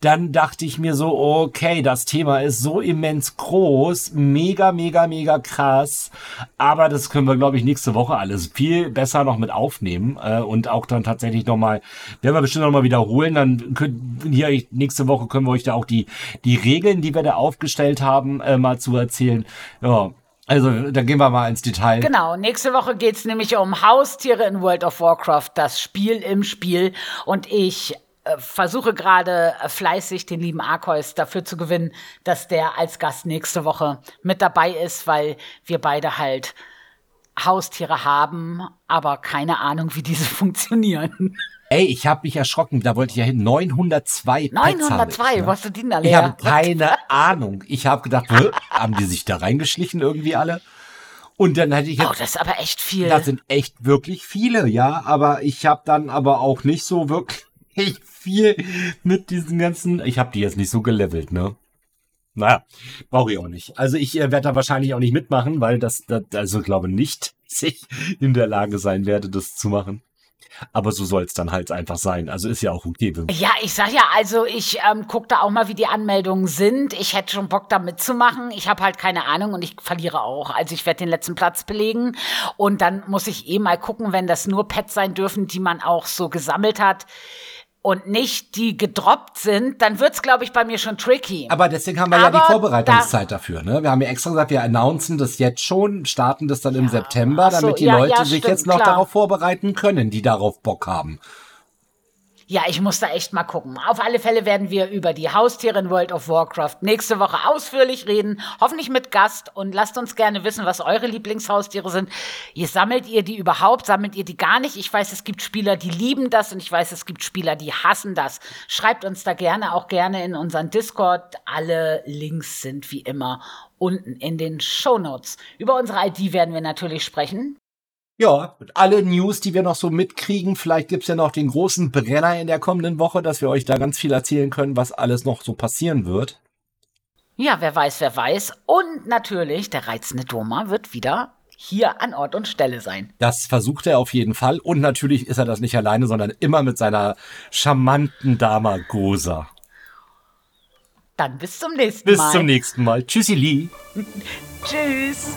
dann dachte ich mir so, okay, das Thema ist so immens groß, mega, mega, mega krass. Aber das können wir, glaube ich, nächste Woche alles viel besser noch mit aufnehmen äh, und auch dann tatsächlich nochmal, werden wir bestimmt nochmal wiederholen. Dann können hier nächste Woche können wir euch da auch die, die Regeln, die wir da aufgestellt haben, äh, mal zu erzählen. Ja, also, da gehen wir mal ins Detail. Genau, nächste Woche geht's nämlich um Haustiere in World of Warcraft, das Spiel im Spiel. Und ich versuche gerade äh, fleißig den lieben Arkois dafür zu gewinnen, dass der als Gast nächste Woche mit dabei ist, weil wir beide halt Haustiere haben, aber keine Ahnung, wie diese funktionieren. Ey, ich habe mich erschrocken, da wollte ich ja hin. 902 902, Pets ne? wo hast du die da Ich habe keine Ahnung. Ich habe gedacht, haben die sich da reingeschlichen irgendwie alle? Und dann hätte ich jetzt. Oh, das ist aber echt viel. Das sind echt wirklich viele, ja. Aber ich habe dann aber auch nicht so wirklich viel mit diesen ganzen. Ich habe die jetzt nicht so gelevelt, ne? Naja, brauche ich auch nicht. Also ich äh, werde da wahrscheinlich auch nicht mitmachen, weil das, das also glaube nicht, dass ich in der Lage sein werde, das zu machen. Aber so soll es dann halt einfach sein. Also ist ja auch okay. Ja, ich sag ja, also ich ähm, gucke da auch mal, wie die Anmeldungen sind. Ich hätte schon Bock da mitzumachen. Ich habe halt keine Ahnung und ich verliere auch. Also ich werde den letzten Platz belegen. Und dann muss ich eh mal gucken, wenn das nur Pets sein dürfen, die man auch so gesammelt hat und nicht die gedroppt sind, dann wird's glaube ich bei mir schon tricky. Aber deswegen haben wir Aber ja die Vorbereitungszeit dafür. Ne? Wir haben ja extra gesagt, wir announcen das jetzt schon, starten das dann im September, so, damit die ja, Leute ja, sich stimmt, jetzt noch klar. darauf vorbereiten können, die darauf Bock haben. Ja, ich muss da echt mal gucken. Auf alle Fälle werden wir über die Haustiere in World of Warcraft nächste Woche ausführlich reden, hoffentlich mit Gast und lasst uns gerne wissen, was eure Lieblingshaustiere sind. Ihr sammelt ihr die überhaupt, sammelt ihr die gar nicht? Ich weiß, es gibt Spieler, die lieben das und ich weiß, es gibt Spieler, die hassen das. Schreibt uns da gerne auch gerne in unseren Discord. Alle Links sind wie immer unten in den Shownotes. Über unsere ID werden wir natürlich sprechen. Ja, und alle News, die wir noch so mitkriegen, vielleicht gibt's ja noch den großen Brenner in der kommenden Woche, dass wir euch da ganz viel erzählen können, was alles noch so passieren wird. Ja, wer weiß, wer weiß. Und natürlich, der reizende Doma wird wieder hier an Ort und Stelle sein. Das versucht er auf jeden Fall. Und natürlich ist er das nicht alleine, sondern immer mit seiner charmanten Dama Gosa. Dann bis zum nächsten Bis Mal. zum nächsten Mal. Tschüssi, Lee. Tschüss.